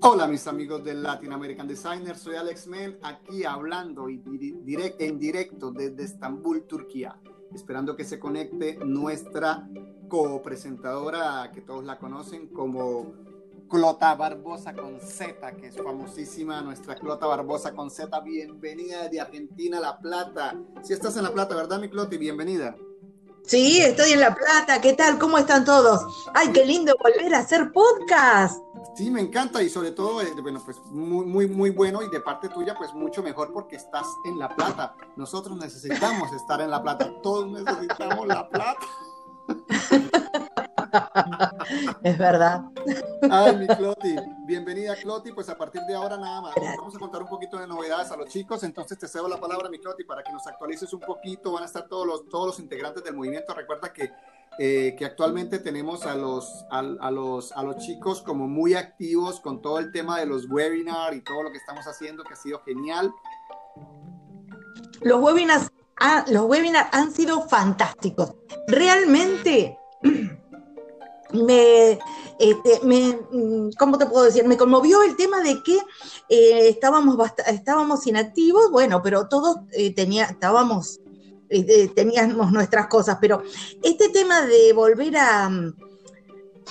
Hola mis amigos del Latin American Designer, soy Alex Men, aquí hablando y en directo desde Estambul, Turquía, esperando que se conecte nuestra copresentadora que todos la conocen como Clota Barbosa con Z, que es famosísima, nuestra Clota Barbosa con Z, bienvenida de Argentina, La Plata. Si estás en La Plata, ¿verdad mi Cloti? Bienvenida. Sí, estoy en La Plata, ¿qué tal? ¿Cómo están todos? Ay, qué lindo volver a hacer podcast. Sí, me encanta y sobre todo, eh, bueno, pues muy, muy, muy bueno y de parte tuya, pues mucho mejor porque estás en La Plata. Nosotros necesitamos estar en La Plata, todos necesitamos La Plata. es verdad. Ay, mi Cloti. Bienvenida, Cloti. Pues a partir de ahora nada más. Vamos a contar un poquito de novedades a los chicos. Entonces te cedo la palabra, mi Cloti, para que nos actualices un poquito. Van a estar todos los, todos los integrantes del movimiento. Recuerda que, eh, que actualmente tenemos a los, a, los, a los chicos como muy activos con todo el tema de los webinars y todo lo que estamos haciendo, que ha sido genial. Los webinars, ah, los webinars han sido fantásticos. Realmente me, este, me, mm, ¿cómo te puedo decir? Me conmovió el tema de que eh, estábamos, inactivos, bueno, pero todos eh, estábamos, eh, teníamos nuestras cosas, pero este tema de volver a,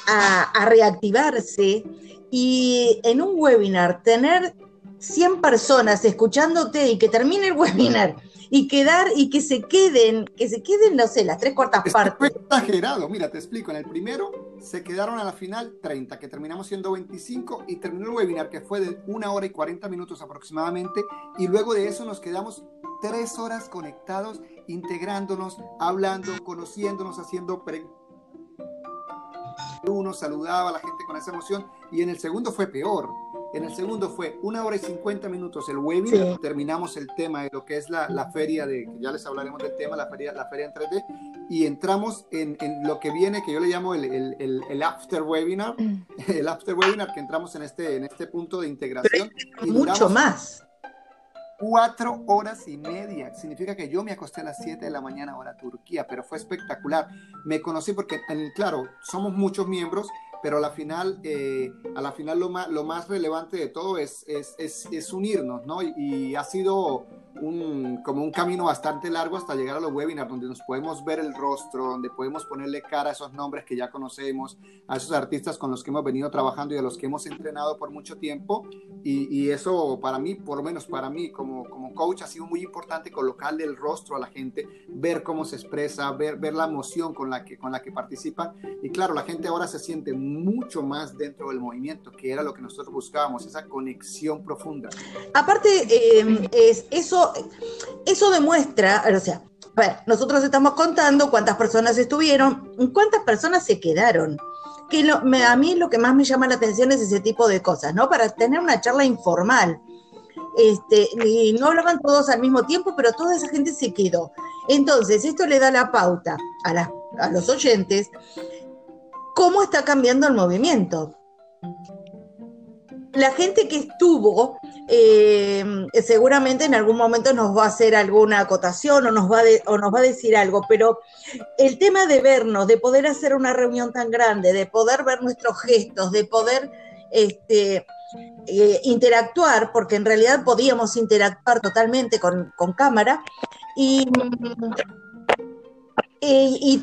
a, a reactivarse y en un webinar tener 100 personas escuchándote y que termine el webinar y quedar y que se queden, que se queden, no sé, las tres cuartas partes. Fue exagerado, mira, te explico. En el primero se quedaron a la final 30, que terminamos siendo 25 y terminó el webinar que fue de una hora y 40 minutos aproximadamente y luego de eso nos quedamos tres horas conectados, integrándonos, hablando, conociéndonos, haciendo preguntas uno saludaba a la gente con esa emoción y en el segundo fue peor en el segundo fue una hora y 50 minutos el webinar. Terminamos el tema de lo que es la, la, feria de, ya les hablaremos del tema, la feria, la feria en 3D. Y entramos en, en lo que viene, que yo le llamo el, el, el, after webinar. Mm. El after webinar, que entramos en este, en este punto de integración. y mucho más. Cuatro horas y media. Significa que yo me acosté a las 7 de la mañana, hora Turquía, pero fue espectacular. Me conocí porque, claro, somos muchos miembros pero a la final, eh, a la final lo, más, lo más relevante de todo es, es, es, unirnos, ¿no? y, ha sido un, como un camino bastante largo hasta llegar a los webinars donde nos podemos ver el rostro, donde podemos ponerle cara a esos nombres que ya conocemos, a esos artistas con los que hemos venido trabajando y a los que hemos entrenado por mucho tiempo. Y, y eso para mí, por lo menos para mí como, como coach, ha sido muy importante colocarle el rostro a la gente, ver cómo se expresa, ver, ver la emoción con la, que, con la que participa. Y claro, la gente ahora se siente mucho más dentro del movimiento, que era lo que nosotros buscábamos, esa conexión profunda. Aparte, eh, es, eso eso, demuestra, o sea, a ver, nosotros estamos contando cuántas personas estuvieron, cuántas personas se quedaron. Que a mí lo que más me llama la atención es ese tipo de cosas, ¿no? Para tener una charla informal. Este, y no hablaban todos al mismo tiempo, pero toda esa gente se quedó. Entonces, esto le da la pauta a, a los oyentes cómo está cambiando el movimiento la gente que estuvo eh, seguramente en algún momento nos va a hacer alguna acotación o nos, va o nos va a decir algo, pero el tema de vernos, de poder hacer una reunión tan grande, de poder ver nuestros gestos, de poder este, eh, interactuar, porque en realidad podíamos interactuar totalmente con, cámara, y,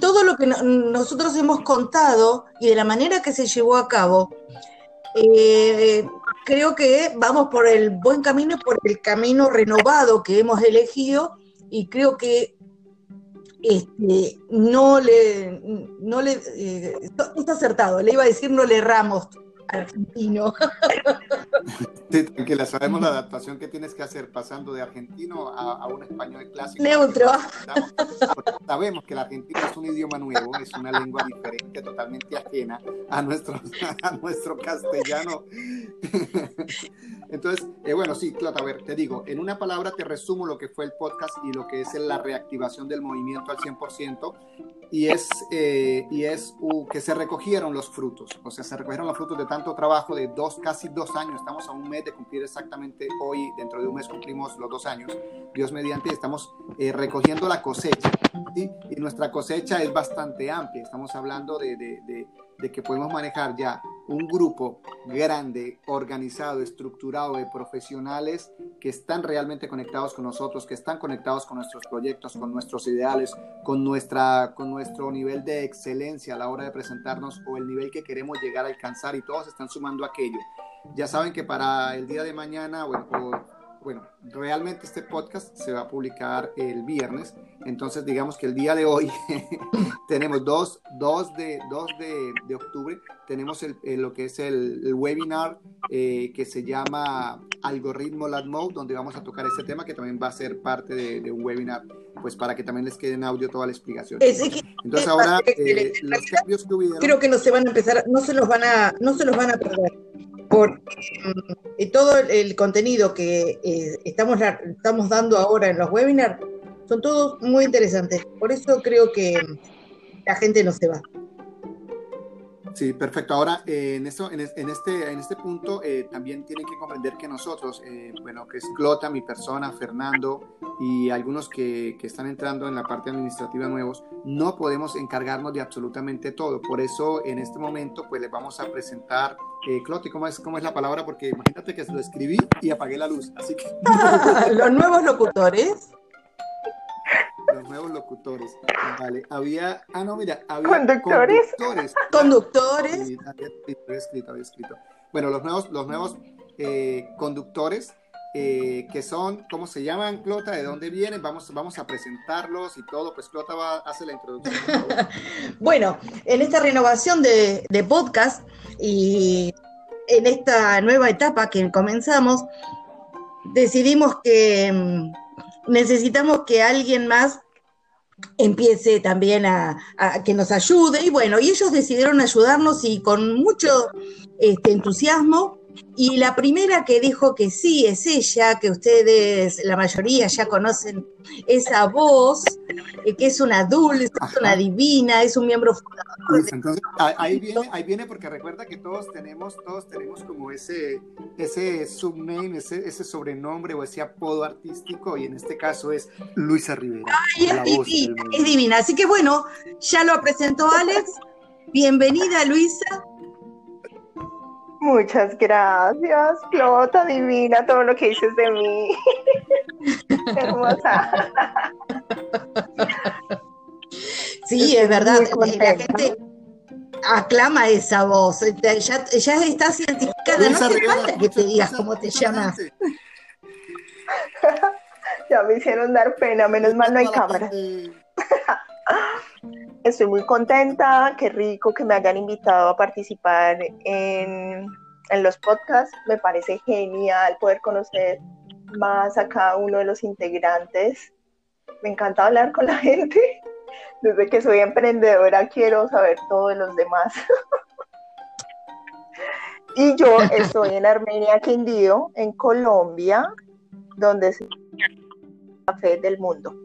todo lo que nosotros hemos contado y de la manera que se llevó a cabo, eh, creo que vamos por el buen camino por el camino renovado que hemos elegido y creo que este, no le, no le, eh, está acertado, le iba a decir no le erramos argentino. tranquila, sabemos la adaptación que tienes que hacer pasando de argentino a, un español clásico. Neutro. Sabemos que el argentino es un idioma nuevo, es una lengua diferente, totalmente ajena a nuestro, a nuestro castellano. Entonces, eh, bueno, sí, claro, a ver, te digo, en una palabra te resumo lo que fue el podcast y lo que es la reactivación del movimiento al 100% y es, eh, y es que se recogieron los frutos, o sea, se recogieron los frutos de tanto trabajo de dos, casi dos años, estamos a un mes de cumplir exactamente hoy, dentro de un mes cumplimos los dos años, Dios mediante, estamos eh, recogiendo la cosecha, y nuestra cosecha es bastante amplia, estamos hablando de, de que podemos manejar ya un grupo grande, organizado, estructurado de profesionales que están realmente conectados con nosotros, que están conectados con nuestros proyectos, con nuestros ideales, con, nuestra, con nuestro nivel de excelencia a la hora de presentarnos o el nivel que queremos llegar a alcanzar y todos están sumando aquello. Ya saben que para el día de mañana, bueno, bueno, realmente este podcast se va a publicar el viernes, entonces digamos que el día de hoy tenemos 2 dos, de, dos de, de, octubre, tenemos el, lo que es el, webinar eh, que se llama Algoritmo Lab Mode, donde vamos a tocar este tema que también va a ser parte de, un webinar, pues para que también les quede en audio toda la explicación. entonces ahora eh, los cambios que hubieron... Creo que no se van a empezar, no se los van a, no se los van a perder porque mm, todo el contenido que eh, estamos, estamos dando ahora en los webinars son todos muy interesantes. Por eso creo que la gente no se va. Sí, perfecto. Ahora, eh, en, esto, en, este, en este punto, eh, también tienen que comprender que nosotros, eh, bueno, que es Clota, mi persona, Fernando y algunos que, que, están entrando en la parte administrativa nuevos, no podemos encargarnos de absolutamente todo. Por eso, en este momento, pues les vamos a presentar, Cloti, ¿cómo es, ¿cómo es la palabra? Porque imagínate que lo escribí y apagué la luz. Así que... Los nuevos locutores nuevos locutores. Vale, había, ah, no, mira, había conductores. Conductores. había escrito, había escrito. Bueno, los nuevos, los nuevos eh, conductores, eh, que son, ¿cómo se llaman, Clota? ¿De dónde vienen? Vamos, vamos a presentarlos y todo. Pues Clota va a hacer la introducción. bueno, en esta renovación de, de podcast y en esta nueva etapa que comenzamos, decidimos que mm, necesitamos que alguien más empiece también a, que nos ayude. Y bueno, y ellos decidieron ayudarnos y con mucho este, entusiasmo y la primera que dijo que sí es ella, que ustedes, la mayoría ya conocen esa voz, eh, que es una dulce, es una divina, es un miembro fundador. entonces, ahí viene, ahí viene porque recuerda que todos tenemos, todos tenemos como ese, ese subname, ese, ese sobrenombre o ese apodo artístico, y en este caso es Luisa Rivera. Ay, es divina, es divina. Así que bueno, ya lo presentó Alex. Bienvenida, Luisa. Muchas gracias, Clota, divina, todo lo que dices de mí. Hermosa. Sí, es verdad. La gente aclama esa voz. Ya, ya estás identificada. No hace falta que te digas cómo te llamas. ya me hicieron dar pena, menos mal no hay cámara. Estoy muy contenta, qué rico que me hayan invitado a participar en, en los podcasts. Me parece genial poder conocer más a cada uno de los integrantes. Me encanta hablar con la gente. Desde que soy emprendedora quiero saber todo de los demás. y yo estoy en Armenia, Quindío, en Colombia, donde se el café del mundo.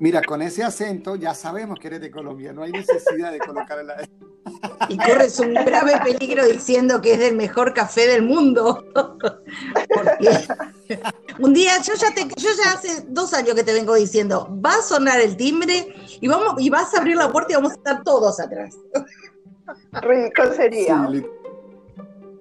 Mira, con ese acento ya sabemos que eres de Colombia, no hay necesidad de colocar la... Y corres un grave peligro diciendo que es el mejor café del mundo. un día, yo ya, te, yo ya hace dos años que te vengo diciendo, va a sonar el timbre y, vamos, y vas a abrir la puerta y vamos a estar todos atrás. Rico sería.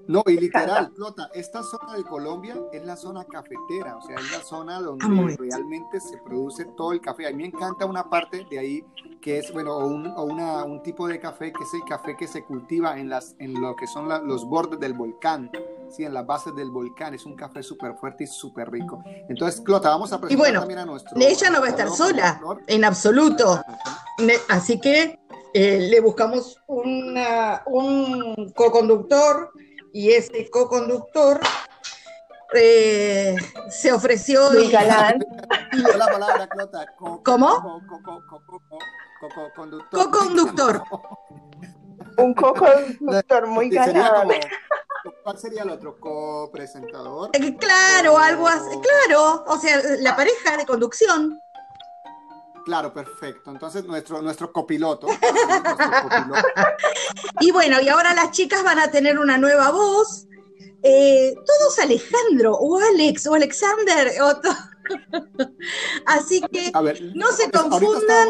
No, y literal, Flota, esta zona de Colombia es la zona cafetera, o sea, es la zona donde realmente se produce todo el café. A mí me encanta una parte de ahí que es, bueno, o un, o una, un tipo de café que es el café que se cultiva en, las, en lo que son los bordes del volcán, sí, en las bases del volcán. Es un café súper fuerte y súper rico. Entonces, Clota, vamos a presentar también a nuestro... Ella no va a estar sola, en absoluto. Así que eh, le buscamos una, un co-conductor y ese co-conductor eh, se ofreció. Luis Galán. la palabra, Clota. ¿Cómo? Co-conductor. Un co-conductor muy galán. ¿Cuál sería el otro co-presentador? Eh, claro, algo así. Claro, o sea, la pareja de conducción. Claro, perfecto. Entonces, nuestro, nuestro copiloto. y bueno, y ahora las chicas van a tener una nueva voz. Eh, todos Alejandro o Alex o Alexander. Así que no se confundan.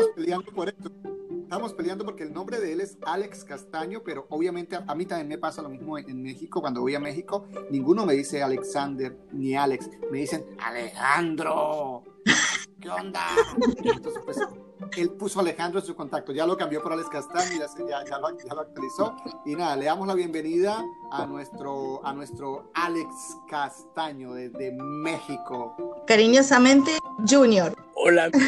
estamos peleando porque el nombre de él es Alex Castaño, pero obviamente a, mí también me pasa lo mismo en, México. Cuando voy a México, ninguno me dice Alexander ni Alex, me dicen Alejandro. ¿Qué onda? Entonces, pues, él puso Alejandro en su contacto, ya lo cambió por Alex Castaño, ya, ya, ya, lo, ya, lo, actualizó. Y nada, le damos la bienvenida a nuestro, a nuestro Alex Castaño desde México. Cariñosamente, Junior. Hola.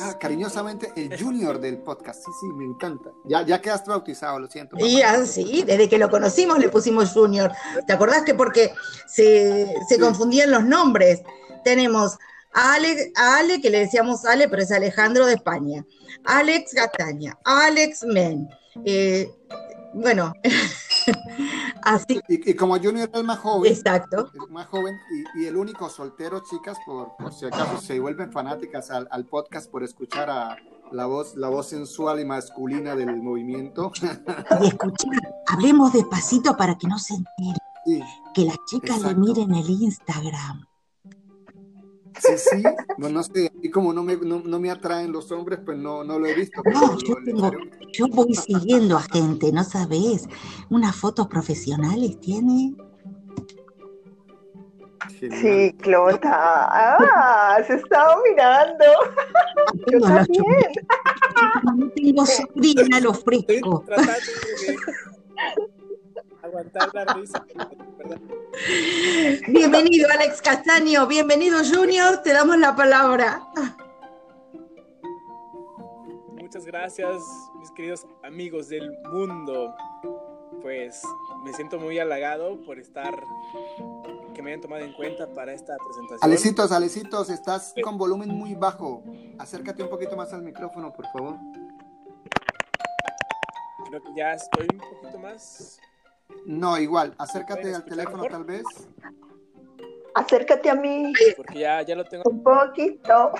Ah, cariñosamente, el Junior del podcast. Sí, sí, me encanta. Ya, ya quedaste bautizado, lo siento. Y así, desde que lo conocimos le pusimos Junior. ¿Te acordás que porque se, se confundían los nombres? Tenemos a Ale, Ale, que le decíamos Ale, pero es Alejandro de España, Alex Gataña, Alex Men. Eh, bueno, así. Y, como Junior es más joven. Exacto. Más joven y, el único soltero, chicas, por, si acaso se vuelven fanáticas al, podcast por escuchar a la voz, la voz sensual y masculina del movimiento. Y escuchar, hablemos despacito para que no se entere. que las chicas le miren el Instagram. Sí, sí, no sé, y como no me, no, me atraen los hombres, pues no, no lo he visto. No, yo, tengo, yo voy siguiendo a gente, ¿no sabes? Unas fotos profesionales tiene. Sí, Clota. Ah, se estaba mirando. Yo también. No tengo sobrina, lo fresco aguantar la risa. Bienvenido, Alex Castaño. Bienvenido, Junior. Te damos la palabra. Muchas gracias, mis queridos amigos del mundo. Pues me siento muy halagado por estar, que me hayan tomado en cuenta para esta presentación. Alecitos, Alecitos, estás con volumen muy bajo. Acércate un poquito más al micrófono, por favor. Creo que ya estoy un poquito más. No, igual, acércate al teléfono tal vez. Acércate a mí. Porque ya, ya lo tengo. Un poquito.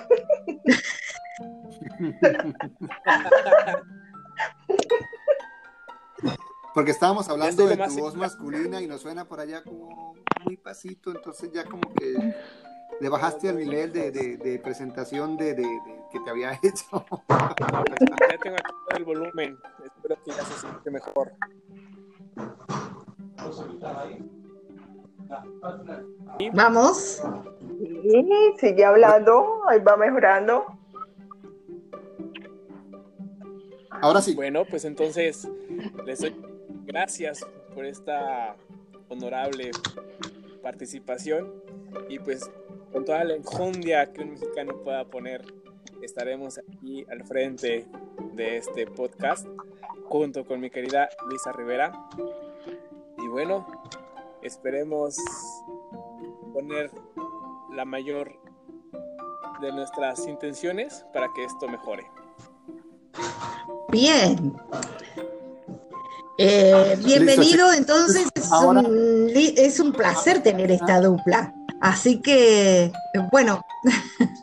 Porque estábamos hablando de tu voz masculina y nos suena por allá como muy pasito, entonces ya como que le bajaste al nivel de, presentación de, que te había hecho. Ya tengo aquí el volumen, espero que ya se siente mejor. Vamos. Sí, sigue hablando, ahí va mejorando. Ahora sí. Bueno, pues entonces les doy gracias por esta honorable participación y pues con toda la enjundia que un mexicano pueda poner estaremos aquí al frente de este podcast junto con mi querida Luisa Rivera y bueno, esperemos poner la mayor de nuestras intenciones para que esto mejore. Bien. Eh, bienvenido, entonces es un, es un placer tener esta dupla. Así que, bueno,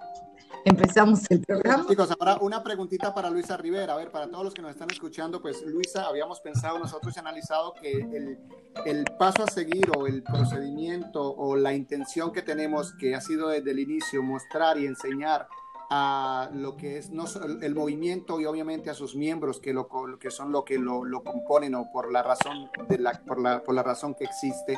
empezamos el programa. Chicos, ahora una preguntita para Luisa Rivera. A ver, para todos los que nos están escuchando, pues Luisa, habíamos pensado nosotros y analizado que el, el, paso a seguir o el procedimiento o la intención que tenemos, que ha sido desde el inicio mostrar y enseñar a lo que es no, el movimiento y obviamente a sus miembros que, lo, que son lo que lo, lo componen o por la razón de la, por, la, por la razón que existe.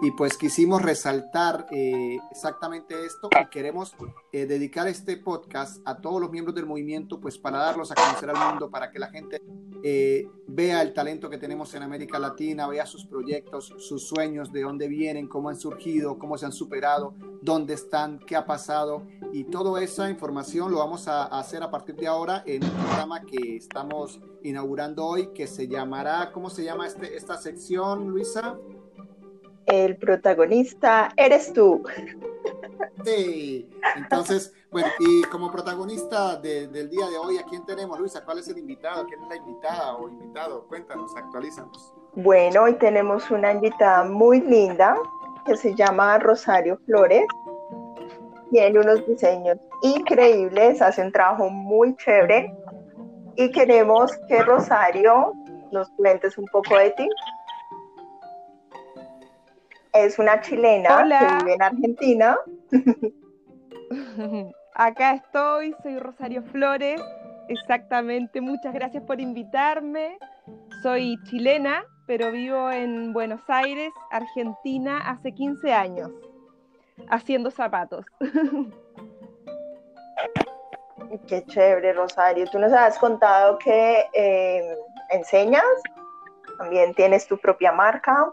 Y pues quisimos resaltar eh, exactamente esto y queremos eh, dedicar este podcast a todos los miembros del movimiento pues para darlos a conocer al mundo, para que la gente eh, vea el talento que tenemos en América Latina, vea sus proyectos, sus sueños, de dónde vienen, cómo han surgido, cómo se han superado, dónde están, qué ha pasado y toda esa información lo vamos a, hacer a partir de ahora en un programa que estamos inaugurando hoy que se llamará, ¿cómo se llama este, esta sección, Luisa? el protagonista eres tú. Sí, entonces, bueno, y como protagonista del día de hoy, ¿a quién tenemos, Luisa? ¿Cuál es el invitado? ¿Quién es la invitada o invitado? Cuéntanos, actualízanos. Bueno, hoy tenemos una invitada muy linda que se llama Rosario Flores. Tiene unos diseños increíbles, hace un trabajo muy chévere y queremos que Rosario nos cuentes un poco de ti es una chilena que vive en Argentina. Acá estoy, soy Rosario Flores, exactamente. Muchas gracias por invitarme. Soy chilena, pero vivo en Buenos Aires, Argentina, hace 15 años, haciendo zapatos. Qué chévere, Rosario. Tú nos has contado que eh, enseñas, también tienes tu propia marca.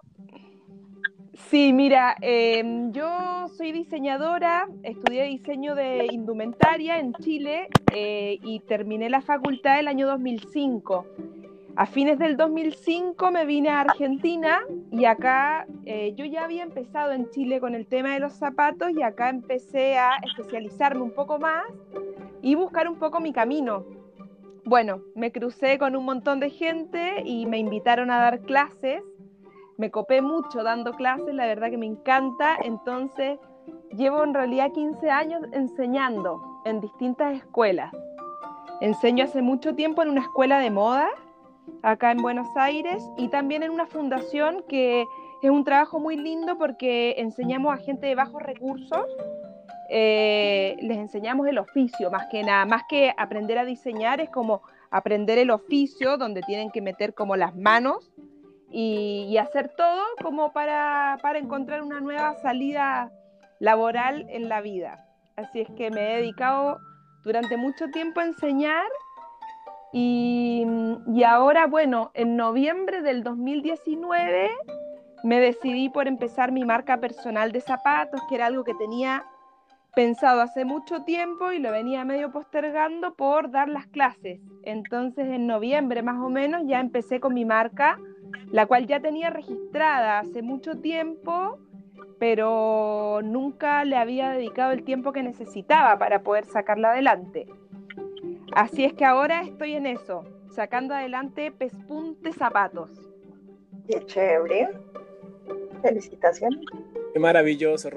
Sí, mira, em, yo soy diseñadora, estudié diseño de indumentaria en Chile eh, y terminé la facultad el año 2005. A fines del 2005 me vine a Argentina y acá eh, yo ya había empezado en Chile con el tema de los zapatos y acá empecé a especializarme un poco más y buscar un poco mi camino. Bueno, me crucé con un montón de gente y me invitaron a dar clases me copé mucho dando clases, la verdad que me encanta, entonces llevo en realidad 15 años enseñando en distintas escuelas. Enseño hace mucho tiempo en una escuela de moda acá en Buenos Aires y también en una fundación que es un trabajo muy lindo porque enseñamos a gente de bajos recursos, eh, les enseñamos el oficio más que nada, más que aprender a diseñar es como aprender el oficio donde tienen que meter como las manos y, hacer todo como para, encontrar una nueva salida laboral en la vida. Así es que me he dedicado durante mucho tiempo a enseñar y, ahora, bueno, en noviembre del 2019 me decidí por empezar mi marca personal de zapatos, que era algo que tenía pensado hace mucho tiempo y lo venía medio postergando por dar las clases. Entonces en noviembre más o menos ya empecé con mi marca la cual ya tenía registrada hace mucho tiempo, pero nunca le había dedicado el tiempo que necesitaba para poder sacarla adelante. Así es que ahora estoy en eso, sacando adelante Pespunte Zapatos. Qué chévere. Felicitaciones. Qué maravilloso.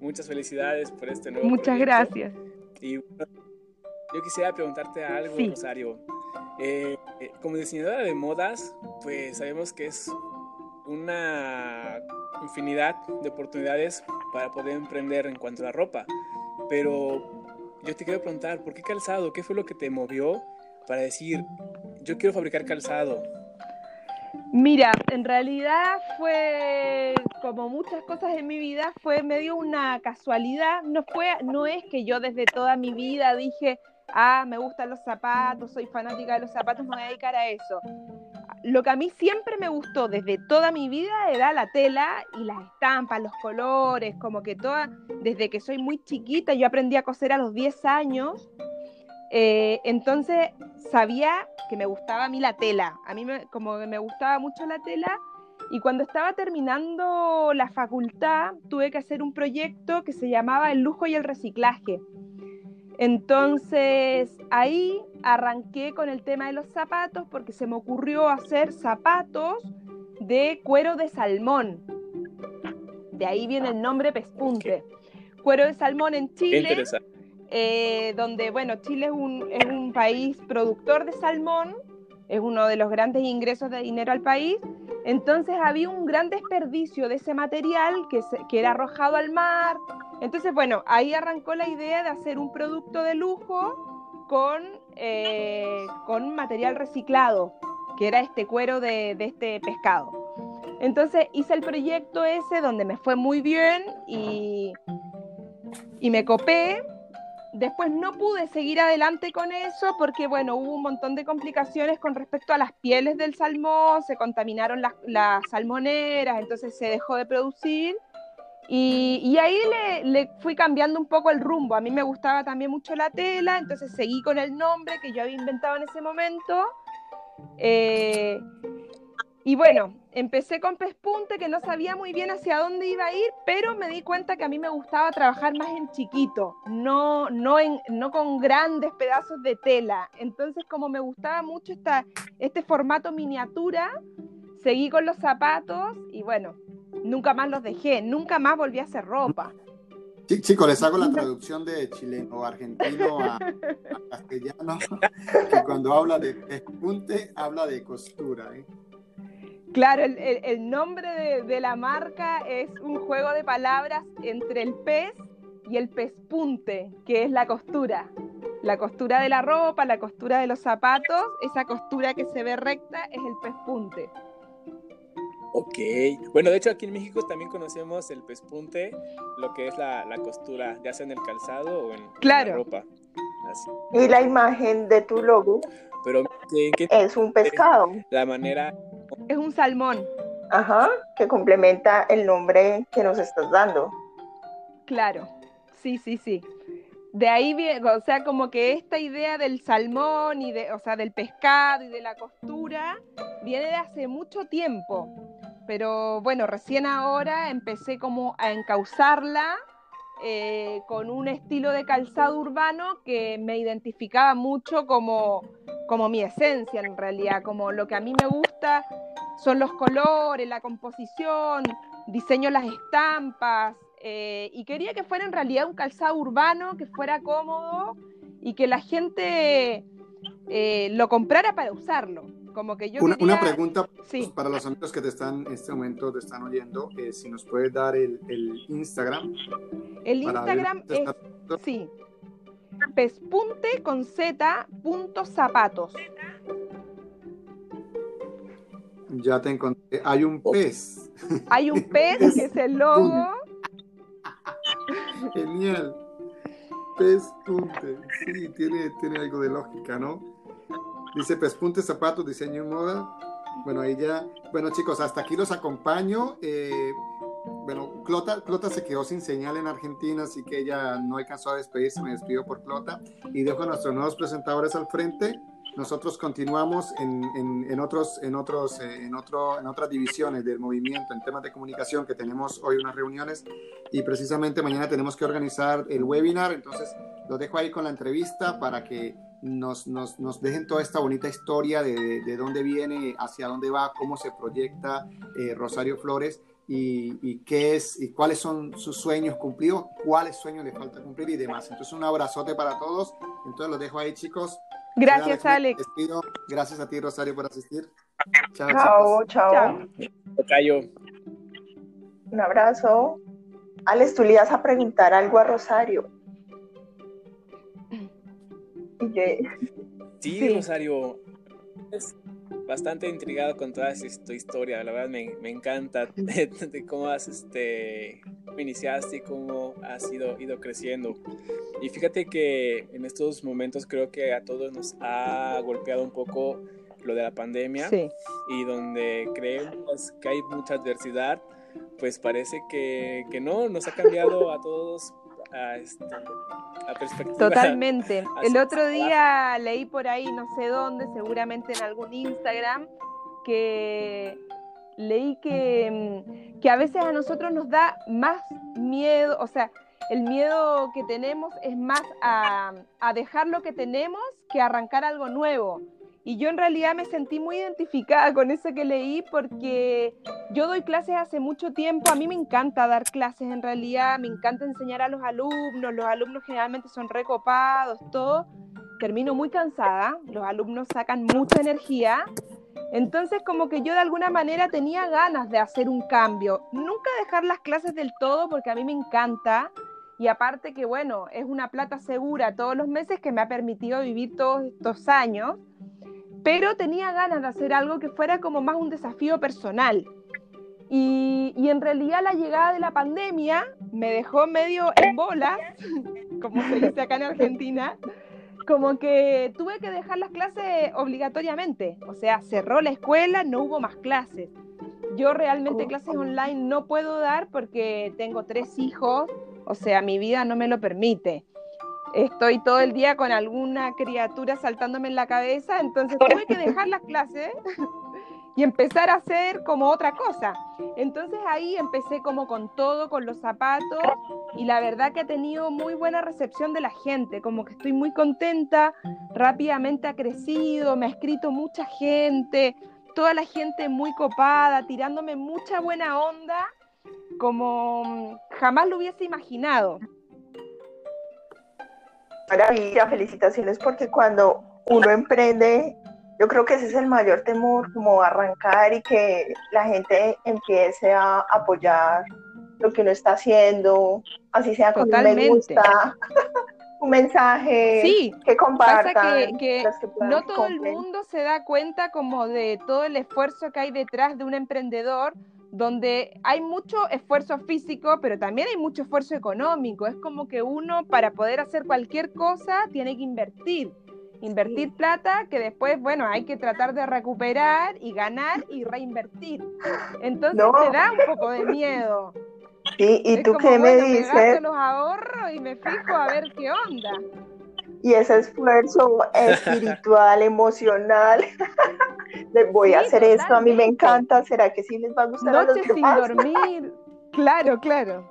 Muchas felicidades por este nuevo Muchas gracias. Y yo quisiera preguntarte algo, Rosario. Eh, eh, como diseñadora de modas, pues sabemos que es una infinidad de oportunidades para poder emprender en cuanto a la ropa. Pero yo te quiero preguntar, ¿por qué calzado? ¿Qué fue lo que te movió para decir, yo quiero fabricar calzado? Mira, en realidad fue como muchas cosas en mi vida, fue medio una casualidad. No fue, no es que yo desde toda mi vida dije, ah, me gustan los zapatos, soy fanática de los zapatos, me voy a dedicar a eso. Lo que a mí siempre me gustó desde toda mi vida era la tela y las estampas, los colores, como que toda, desde que soy muy chiquita, yo aprendí a coser a los 10 años, eh, entonces sabía que me gustaba a mí la tela, a mí me, como me gustaba mucho la tela, y cuando estaba terminando la facultad tuve que hacer un proyecto que se llamaba El lujo y el reciclaje entonces ahí arranqué con el tema de los zapatos porque se me ocurrió hacer zapatos de cuero de salmón. De ahí viene el nombre Pespunte. Cuero de salmón en Chile, eh, donde, bueno, Chile es un, es un país productor de salmón, es uno de los grandes ingresos de dinero al país. Entonces había un gran desperdicio de ese material que, que era arrojado al mar, entonces, bueno, ahí arrancó la idea de hacer un producto de lujo con, eh, con material reciclado, que era este cuero de, este pescado. Entonces hice el proyecto ese donde me fue muy bien y, y me copé. Después no pude seguir adelante con eso porque, bueno, hubo un montón de complicaciones con respecto a las pieles del salmón, se contaminaron las, las salmoneras, entonces se dejó de producir y, ahí le, fui cambiando un poco el rumbo. A mí me gustaba también mucho la tela, entonces seguí con el nombre que yo había inventado en ese momento. Eh, y bueno, empecé con Pespunte, que no sabía muy bien hacia dónde iba a ir, pero me di cuenta que a mí me gustaba trabajar más en chiquito, no, no, en, no con grandes pedazos de tela. Entonces, como me gustaba mucho esta, este formato miniatura, seguí con los zapatos y bueno, nunca más los dejé, nunca más volví a hacer ropa. Sí, chicos, les hago la traducción de chileno argentino a, castellano, que cuando habla de pespunte, habla de costura. ¿eh? Claro, el, nombre de, la marca es un juego de palabras entre el pez y el pespunte, que es la costura. La costura de la ropa, la costura de los zapatos, esa costura que se ve recta es el pespunte. Ok, bueno, de hecho aquí en México también conocemos el pespunte, lo que es la, la costura, ya sea en el calzado o en, claro. la ropa. Así. Y la imagen de tu logo Pero, ¿qué, qué es un pescado. La manera... Es un salmón. Ajá, que complementa el nombre que nos estás dando. Claro, sí, sí, sí. De ahí viene, o sea, como que esta idea del salmón y de, o sea, del pescado y de la costura viene de hace mucho tiempo. Pero bueno, recién ahora empecé como a encauzarla eh, con un estilo de calzado urbano que me identificaba mucho como, como mi esencia en realidad, como lo que a mí me gusta son los colores, la composición, diseño las estampas, eh, y quería que fuera en realidad un calzado urbano, que fuera cómodo y que la gente eh, lo comprara para usarlo. Como que yo una, una pregunta sí. para los amigos que te están en este momento te están oyendo, eh, si nos puedes dar el, el Instagram. El Instagram es, sí, pespunte con z punto zapatos. Ya te encontré. Hay un pez. Hay un pez que es el logo. Genial. Pespunte. Sí, tiene, tiene algo de lógica, ¿no? Dice Pespunte Zapatos, Diseño y Moda. Bueno, ahí ya. Bueno, chicos, hasta aquí los acompaño. Eh, bueno, Clota, Clota se quedó sin señal en Argentina, así que ella no alcanzó a despedirse. Me despido por Clota. Y dejo a nuestros nuevos presentadores al frente. Nosotros continuamos en, en, en otros, en, otros, eh, en, otro, en otras divisiones del movimiento, en temas de comunicación, que tenemos hoy unas reuniones y precisamente mañana tenemos que organizar el webinar. Entonces, lo dejo ahí con la entrevista para que nos, nos, nos dejen toda esta bonita historia de, de, dónde viene, hacia dónde va, cómo se proyecta eh, Rosario Flores. Y, y, qué es y cuáles son sus sueños cumplidos, cuáles sueños le falta cumplir y demás. Entonces, un abrazote para todos. Entonces, los dejo ahí, chicos. Gracias, Alex. Despido. Gracias a ti, Rosario, por asistir. Chao, chao. chao. chao. Un abrazo. Alex, tú le ibas a preguntar algo a Rosario. Sí, sí, Rosario. Es bastante intrigado con toda esta historia. La verdad me, me encanta de, de, cómo has este, iniciaste y cómo has ido, ido creciendo. Y fíjate que en estos momentos creo que a todos nos ha golpeado un poco lo de la pandemia sí. y donde creemos que hay mucha adversidad, pues parece que, que no, nos ha cambiado a todos a, este, a perspectiva. Totalmente. El otro día leí por ahí, no sé dónde, seguramente en algún Instagram, que leí que, que a veces a nosotros nos da más miedo, o sea, el miedo que tenemos es más a, a, dejar lo que tenemos que arrancar algo nuevo. Y yo en realidad me sentí muy identificada con eso que leí porque yo doy clases hace mucho tiempo, a mí me encanta dar clases en realidad, me encanta enseñar a los alumnos, los alumnos generalmente son recopados, todo. Termino muy cansada, los alumnos sacan mucha energía, entonces como que yo de alguna manera tenía ganas de hacer un cambio, nunca dejar las clases del todo porque a mí me encanta, y aparte que bueno, es una plata segura todos los meses que me ha permitido vivir todos estos años, pero tenía ganas de hacer algo que fuera como más un desafío personal. Y, y en realidad la llegada de la pandemia me dejó medio en bola, como se dice acá en Argentina, como que tuve que dejar las clases obligatoriamente, o sea, cerró la escuela, no hubo más clases. Yo realmente clases online no puedo dar porque tengo tres hijos, o sea, mi vida no me lo permite. Estoy todo el día con alguna criatura saltándome en la cabeza, entonces tuve que dejar las clases y empezar a hacer como otra cosa. Entonces ahí empecé como con todo, con los zapatos y la verdad que ha tenido muy buena recepción de la gente, como que estoy muy contenta, rápidamente ha crecido, me ha escrito mucha gente, toda la gente muy copada, tirándome mucha buena onda, como jamás lo hubiese imaginado. Maravilla, felicitaciones porque cuando uno emprende, yo creo que ese es el mayor temor, como arrancar y que la gente empiece a apoyar lo que uno está haciendo, así sea con un me gusta, un mensaje Sí, que compartan. Pasa que, que no todo el mundo se da cuenta como de todo el esfuerzo que hay detrás de un emprendedor, donde hay mucho esfuerzo físico, pero también hay mucho esfuerzo económico. Es como que uno para poder hacer cualquier cosa tiene que invertir. Invertir plata que después, bueno, hay que tratar de recuperar y ganar y reinvertir. Entonces No. te da un poco de miedo. Sí, ¿y Es tú como, qué me bueno, dices? gasto los ahorros y me fijo a ver qué onda. Y ese esfuerzo espiritual, emocional, de voy a hacer esto, a mí me encanta, ¿será que sí les va a gustar a los sin demás? dormir. Claro, claro.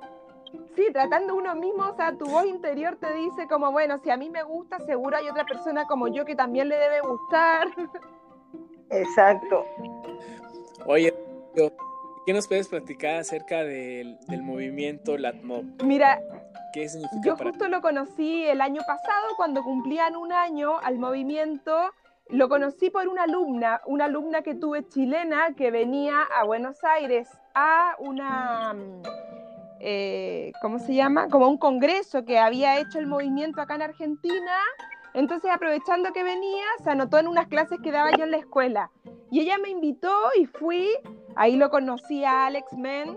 Sí, tratando uno mismo, o sea, tu voz interior te dice como, bueno, si a mí me gusta, seguro hay otra persona como yo que también le debe gustar. Exacto. Oye, ¿qué nos puedes platicar acerca del, del movimiento LATMOB? Mira, ¿Qué significa yo para justo lo conocí el año pasado cuando cumplían un año al movimiento. Lo conocí por una alumna, una alumna que tuve chilena que venía a Buenos Aires a una, mm, eh, ¿cómo se llama? Como un congreso que había hecho el movimiento acá en Argentina. Entonces, aprovechando que venía, se anotó en unas clases que daba yo en la escuela. Y ella me invitó y fui. Ahí lo conocí a Alex Men.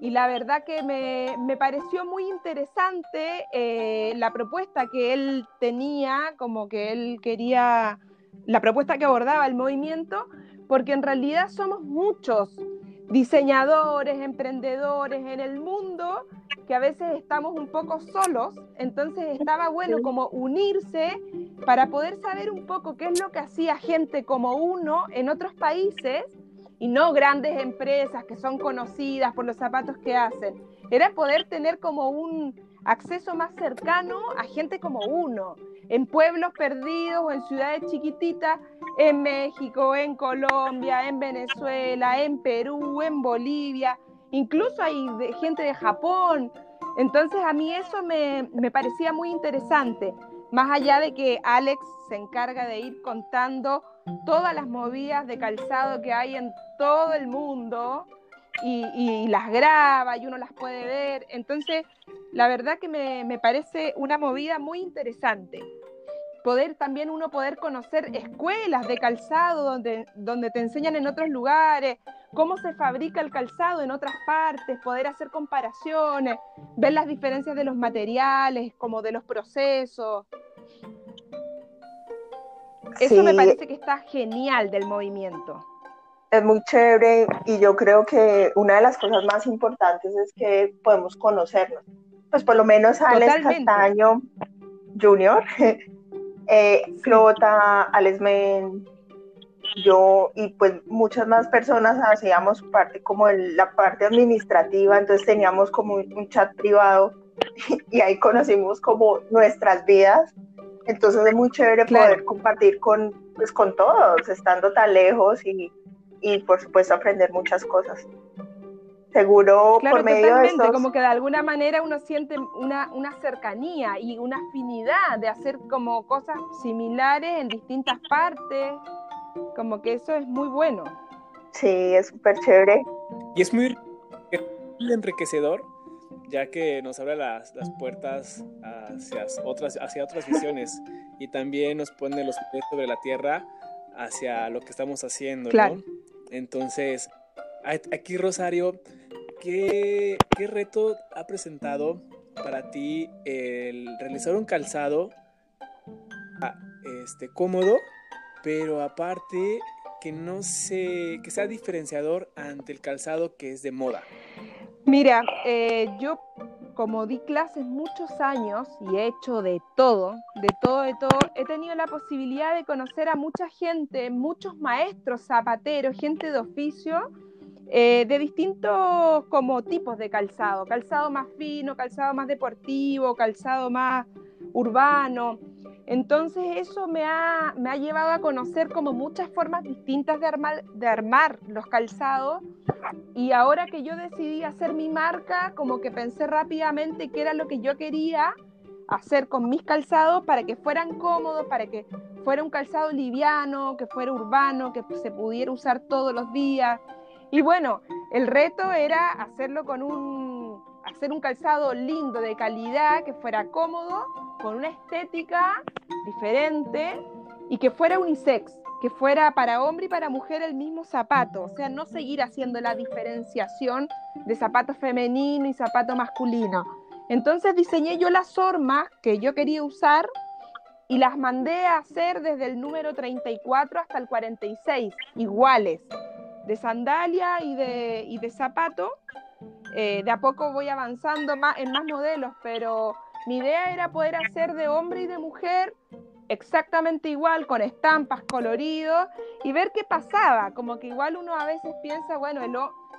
Y la verdad que me, me pareció muy interesante eh, la propuesta que él tenía, como que él quería, la propuesta que abordaba el movimiento, porque en realidad somos muchos diseñadores, emprendedores en el mundo que a veces estamos un poco solos, entonces estaba bueno como unirse para poder saber un poco qué es lo que hacía gente como uno en otros países y no grandes empresas que son conocidas por los zapatos que hacen. Era poder tener como un acceso más cercano a gente como uno, en pueblos perdidos o en ciudades chiquititas, en México, en Colombia, en Venezuela, en Perú, en Bolivia, incluso hay gente de Japón. Entonces a mí eso me, me parecía muy interesante, más allá de que Alex se encarga de ir contando todas las movidas de calzado que hay en todo el mundo y, y las graba y uno las puede ver. Entonces, la verdad que me, me parece una movida muy interesante. Poder también uno poder conocer escuelas de calzado donde, donde te enseñan en otros lugares, cómo se fabrica el calzado en otras partes, poder hacer comparaciones, ver las diferencias de los materiales, como de los procesos. Eso me parece que está genial del movimiento. Es muy chévere y yo creo que una de las cosas más importantes es que podemos conocernos. Pues por lo menos Alex Totalmente. Castaño Jr., eh, Flota, Alex Men, yo y pues muchas más personas hacíamos parte como de la parte administrativa, entonces teníamos como un, un chat privado y ahí conocimos como nuestras vidas. Entonces es muy chévere Claro. poder compartir con, pues, con todos, estando tan lejos y, y por supuesto aprender muchas cosas. Seguro Claro, por medio de estos... como que de alguna manera uno siente una, una cercanía y una afinidad de hacer como cosas similares en distintas partes, como que eso es muy bueno. Sí, es súper chévere. Y es muy enriquecedor, ya que nos abre las, las puertas hacia otras, hacia otras visiones y también nos pone los pies sobre la tierra hacia lo que estamos haciendo, Claro. ¿no? Entonces, aquí Rosario, ¿qué, qué reto ha presentado para ti el realizar un calzado ah, este, cómodo, pero aparte que no se, que sea diferenciador ante el calzado que es de moda? Mira, eh, yo como di clases muchos años y he hecho de todo, de todo, de todo, he tenido la posibilidad de conocer a mucha gente, muchos maestros zapateros, gente de oficio, eh, de distintos como tipos de calzado, calzado más fino, calzado más deportivo, calzado más urbano. Entonces eso me ha, me ha llevado a conocer como muchas formas distintas de armar, de armar los calzados y ahora que yo decidí hacer mi marca, como que pensé rápidamente qué era lo que yo quería hacer con mis calzados para que fueran cómodos, para que fuera un calzado liviano, que fuera urbano, que se pudiera usar todos los días. Y bueno, el reto era hacerlo con un, hacer un calzado lindo, de calidad, que fuera cómodo, con una estética diferente y que fuera unisex, que fuera para hombre y para mujer el mismo zapato, o sea, no seguir haciendo la diferenciación de zapato femenino y zapato masculino. Entonces diseñé yo las formas que yo quería usar y las mandé a hacer desde el número 34 hasta el 46, iguales, de sandalia y de, y de zapato. Eh, de a poco voy avanzando más, en más modelos, pero mi idea era poder hacer de hombre y de mujer exactamente igual, con estampas, coloridos, y ver qué pasaba. Como que igual uno a veces piensa, bueno,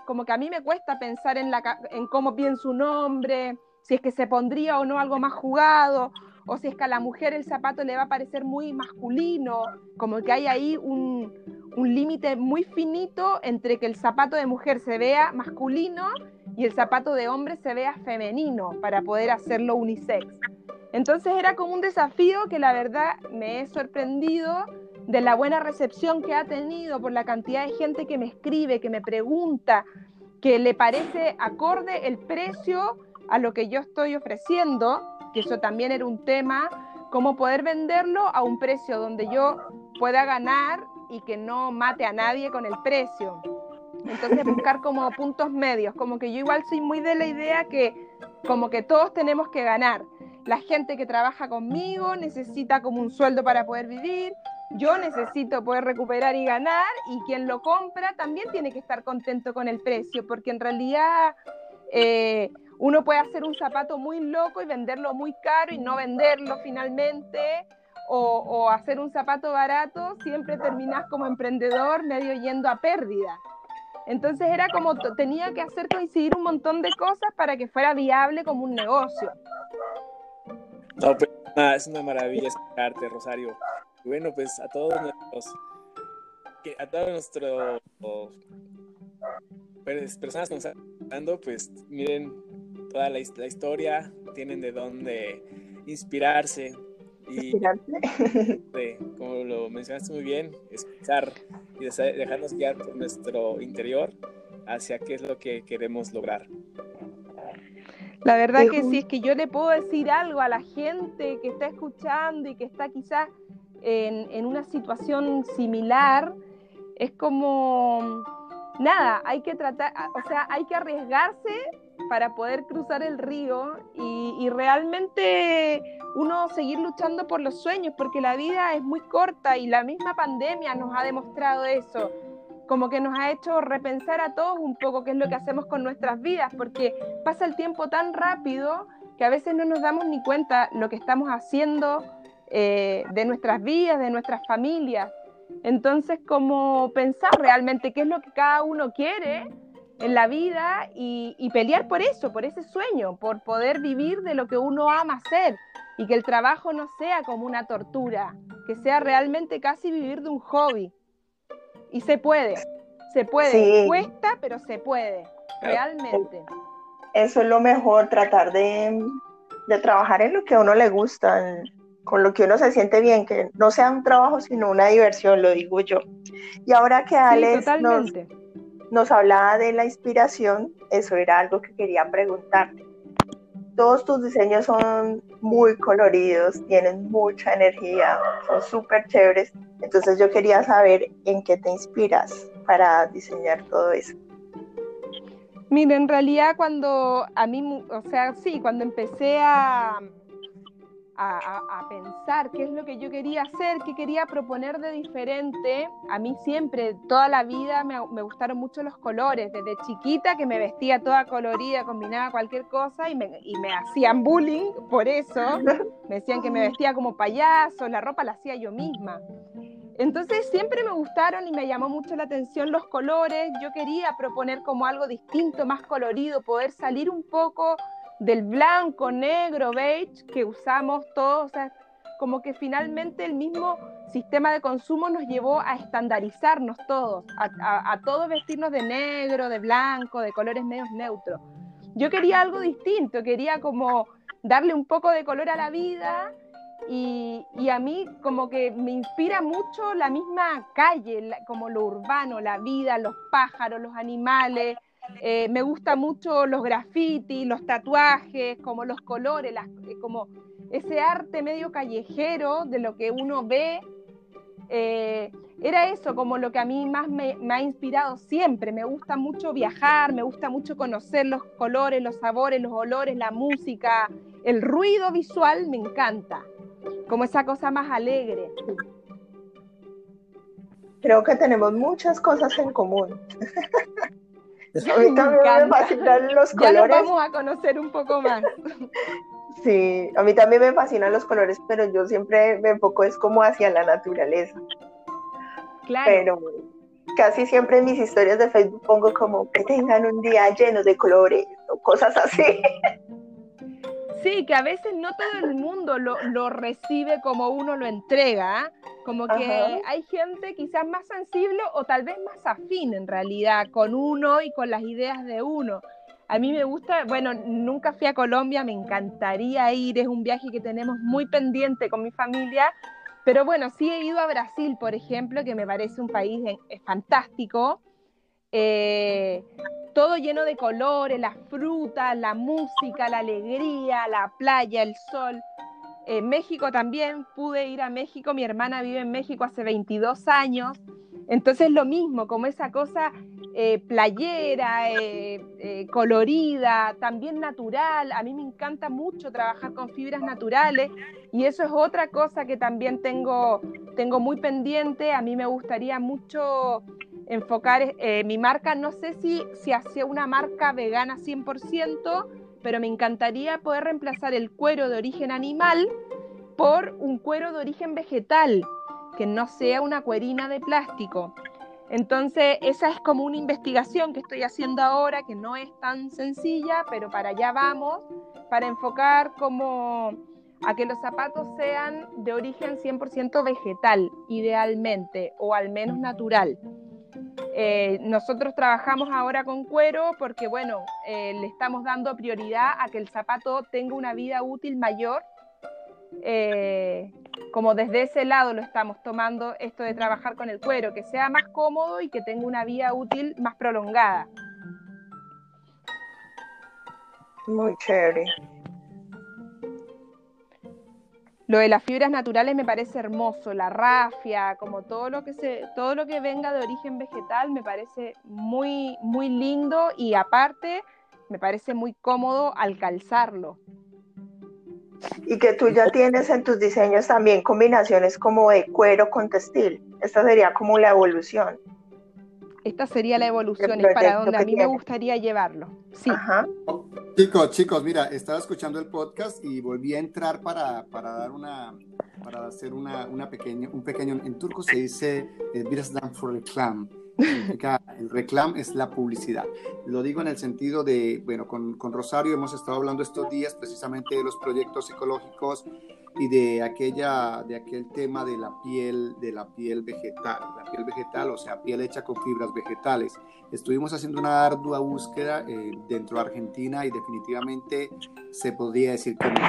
como que a mí me cuesta pensar en, la, en cómo piensa un hombre, si es que se pondría o no algo más jugado, o si es que a la mujer el zapato le va a parecer muy masculino, como que hay ahí un, un límite muy finito entre que el zapato de mujer se vea masculino y el zapato de hombre se vea femenino para poder hacerlo unisex. Entonces era como un desafío que la verdad me he sorprendido de la buena recepción que ha tenido por la cantidad de gente que me escribe, que me pregunta, que le parece acorde el precio a lo que yo estoy ofreciendo, que eso también era un tema, cómo poder venderlo a un precio donde yo pueda ganar y que no mate a nadie con el precio. Entonces buscar como puntos medios, como que yo igual soy muy de la idea que como que todos tenemos que ganar. La gente que trabaja conmigo necesita como un sueldo para poder vivir, yo necesito poder recuperar y ganar y quien lo compra también tiene que estar contento con el precio, porque en realidad eh, uno puede hacer un zapato muy loco y venderlo muy caro y no venderlo finalmente, o, o hacer un zapato barato, siempre terminas como emprendedor medio yendo a pérdida. Entonces era como tenía que hacer coincidir un montón de cosas para que fuera viable como un negocio. No, pues es una maravilla escucharte, Rosario. Bueno, pues a todos nuestros, a todos nuestros pues, personas que nos están dando, pues miren toda la, historia, tienen de dónde inspirarse. Y, como lo mencionaste muy bien, escuchar y dejarnos guiar por nuestro interior hacia qué es lo que queremos lograr. La verdad que si es que yo le puedo decir algo a la gente que está escuchando y que está quizás en, en una situación similar, es como, nada, hay que tratar, o sea, hay que arriesgarse para poder cruzar el río y, realmente uno seguir luchando por los sueños, porque la vida es muy corta y la misma pandemia nos ha demostrado eso como que nos ha hecho repensar a todos un poco qué es lo que hacemos con nuestras vidas, porque pasa el tiempo tan rápido que a veces no nos damos ni cuenta lo que estamos haciendo eh, de nuestras vidas, de nuestras familias. Entonces, como pensar realmente qué es lo que cada uno quiere en la vida y, y pelear por eso, por ese sueño, por poder vivir de lo que uno ama hacer y que el trabajo no sea como una tortura, que sea realmente casi vivir de un hobby. Y se puede, se puede. Cuesta, pero se puede, realmente. Eso es lo mejor, tratar de, trabajar en lo que a uno le gusta, con lo que uno se siente bien, que no sea un trabajo, sino una diversión, lo digo yo. Y ahora que Alex nos, nos hablaba de la inspiración, eso era algo que quería preguntarte todos tus diseños son muy coloridos, tienen mucha energía, son súper chéveres. Entonces yo quería saber en qué te inspiras para diseñar todo eso. Mira, en realidad cuando a mí, o sea, sí, cuando empecé a, a, pensar qué es lo que yo quería hacer, qué quería proponer de diferente. A mí siempre, toda la vida, me, gustaron mucho los colores. Desde chiquita que me vestía toda colorida, combinaba cualquier cosa y me, y me hacían bullying por eso. Me decían que me vestía como payaso, la ropa la hacía yo misma. Entonces siempre me gustaron y me llamó mucho la atención los colores. Yo quería proponer como algo distinto, más colorido, poder salir un poco del blanco, negro, beige que usamos todos, como que finalmente el mismo sistema de consumo nos llevó a estandarizarnos todos, a, todos vestirnos de negro, de blanco, de colores medios neutros. Yo quería algo distinto, quería como darle un poco de color a la vida y, a mí como que me inspira mucho la misma calle, como lo urbano, la vida, los pájaros, los animales, eh, me gusta mucho los grafitis, los tatuajes, como los colores, eh, como ese arte medio callejero de lo que uno ve. Eh, era eso como lo que a mí más me, ha inspirado siempre. Me gusta mucho viajar, me gusta mucho conocer los colores, los sabores, los olores, la música, el ruido visual me encanta, como esa cosa más alegre. Creo que tenemos muchas cosas en común. a mí también me, fascinan los colores. Ya vamos a conocer un poco más. Sí, a mí también me fascinan los colores, pero yo siempre me enfoco es como hacia la naturaleza. Claro. Pero casi siempre en mis historias de Facebook pongo como que tengan un día lleno de colores o cosas así. Sí, que a veces no todo el mundo lo, recibe como uno lo entrega, como que hay gente quizás más sensible o tal vez más afín en realidad con uno y con las ideas de uno. A mí me gusta, bueno, nunca fui a Colombia, me encantaría ir, es un viaje que tenemos muy pendiente con mi familia, pero bueno, sí he ido a Brasil, por ejemplo, que me parece un país fantástico. Eh, todo lleno de colores, las frutas, la música, la alegría, la playa, el sol. En México también pude ir a México, mi hermana vive en México hace 22 años, entonces lo mismo, como esa cosa eh, playera, eh, eh, colorida, también natural, a mí me encanta mucho trabajar con fibras naturales y eso es otra cosa que también tengo, tengo muy pendiente, a mí me gustaría mucho enfocar eh, mi marca, no sé si, si hacia una marca vegana 100%, pero me encantaría poder reemplazar el cuero de origen animal por un cuero de origen vegetal, que no sea una cuerina de plástico. Entonces, esa es como una investigación que estoy haciendo ahora, que no es tan sencilla, pero para allá vamos, para enfocar como a que los zapatos sean de origen 100% vegetal, idealmente, o al menos natural. Eh, nosotros trabajamos ahora con cuero porque, bueno, eh, le estamos dando prioridad a que el zapato tenga una vida útil mayor. Eh, como desde ese lado lo estamos tomando esto de trabajar con el cuero, que sea más cómodo y que tenga una vida útil más prolongada. Muy chévere. Lo de las fibras naturales me parece hermoso, la rafia, como todo lo que se, todo lo que venga de origen vegetal me parece muy, muy lindo y aparte me parece muy cómodo al calzarlo. Y que tú ya tienes en tus diseños también combinaciones como de cuero con textil. Esta sería como la evolución. Esta sería la evolución y para donde a mí me gustaría llevarlo. Sí. Ajá. Chicos, chicos, mira, estaba escuchando el podcast y volví a entrar para, para dar una, para hacer una, una pequeña, un pequeño, en turco se dice Birazdan for reclam. El reclam es la publicidad. Lo digo en el sentido de, bueno, con, con Rosario hemos estado hablando estos días precisamente de los proyectos psicológicos y de aquella de aquel tema de la piel de la piel vegetal la piel vegetal o sea piel hecha con fibras vegetales. Estuvimos haciendo una ardua búsqueda eh, dentro de Argentina y definitivamente se podría decir que no.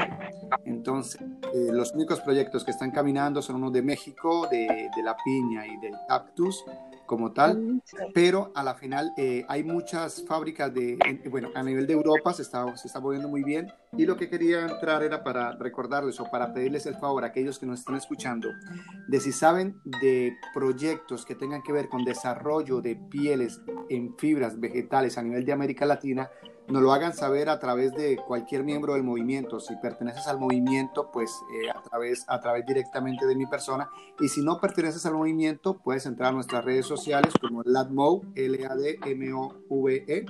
Entonces eh, los únicos proyectos que están caminando son unos de México de, de la piña y del cactus como tal, mm, pero a la final eh, hay muchas fábricas de, bueno, a nivel de Europa se está, se está moviendo muy bien. Y lo que quería entrar era para recordarles o para pedirles el favor a aquellos que nos están escuchando, de si saben de proyectos que tengan que ver con desarrollo de pieles en fibras vegetales a nivel de América Latina, nos lo hagan saber a través de cualquier miembro del movimiento. Si perteneces al movimiento, pues eh, a, través, a través directamente de mi persona. Y si no perteneces al movimiento, puedes entrar a nuestras redes sociales como LADMOVE, L-A-D-M-O-V-E,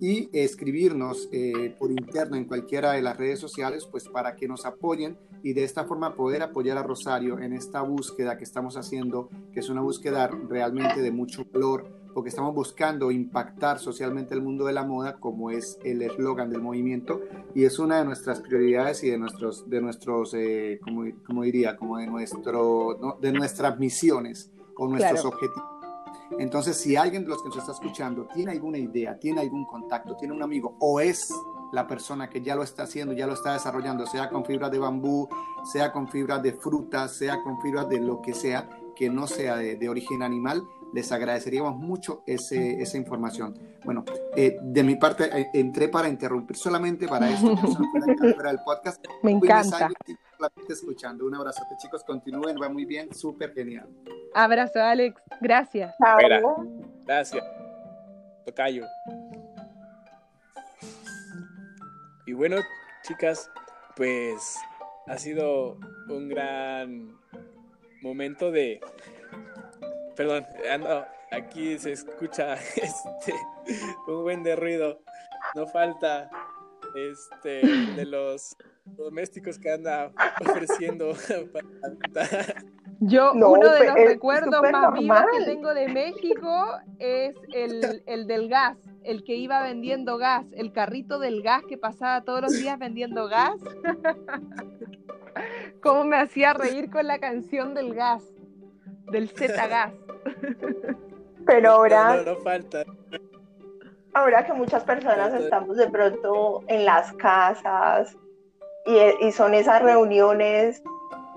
y escribirnos eh, por interno en cualquiera de las redes sociales, pues para que nos apoyen y de esta forma poder apoyar a Rosario en esta búsqueda que estamos haciendo, que es una búsqueda realmente de mucho valor porque estamos buscando impactar socialmente el mundo de la moda, como es el eslogan del movimiento, y es una de nuestras prioridades y de nuestros, de nuestros eh, como, diría, como de, nuestro, de nuestras misiones o nuestros objetivos. Entonces, si alguien de los que nos está escuchando tiene alguna idea, tiene algún contacto, tiene un amigo o es la persona que ya lo está haciendo, ya lo está desarrollando, sea con fibras de bambú, sea con fibras de frutas, sea con fibras de lo que sea, que no sea de, de origen animal, les agradeceríamos mucho ese, esa información. Bueno, eh, de mi parte eh, entré para interrumpir solamente para esto, para el podcast. Me encanta. escuchando. Un abrazo, chicos, continúen, va muy bien, súper genial. Abrazo, Alex, gracias. gracias. Tocayo. Y bueno, chicas, pues ha sido un gran momento de... Perdón, aquí se escucha este, un buen de ruido. No falta este de los domésticos que anda ofreciendo Yo, uno de los recuerdos más vivos que tengo de México es el, el, del gas, el que iba vendiendo gas, el carrito del gas que pasaba todos los días vendiendo gas. Cómo me hacía reír con la canción del gas, del Z gas. Pero ahora. No, falta. Ahora que muchas personas estamos de pronto en las casas y, y son esas reuniones,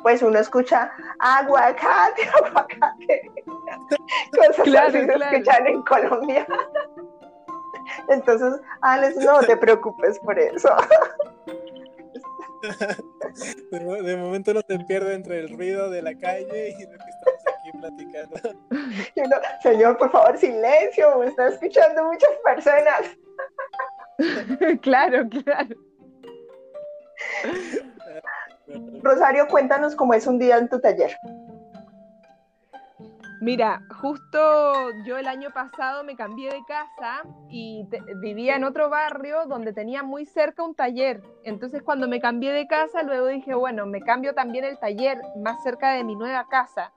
pues uno escucha aguacate, aguacate. Cosas claro, así se escuchan en Colombia. Entonces, Alex, no te preocupes por eso. De, momento no te pierde entre el ruido de la calle y lo que estamos aquí platicando. señor, por favor, silencio, me están escuchando muchas personas. claro, claro. Rosario, cuéntanos cómo es un día en tu taller. Mira, justo yo el año pasado me cambié de casa y vivía en otro barrio donde tenía muy cerca un taller. Entonces cuando me cambié de casa, luego dije, bueno, me cambio también el taller más cerca de mi nueva casa.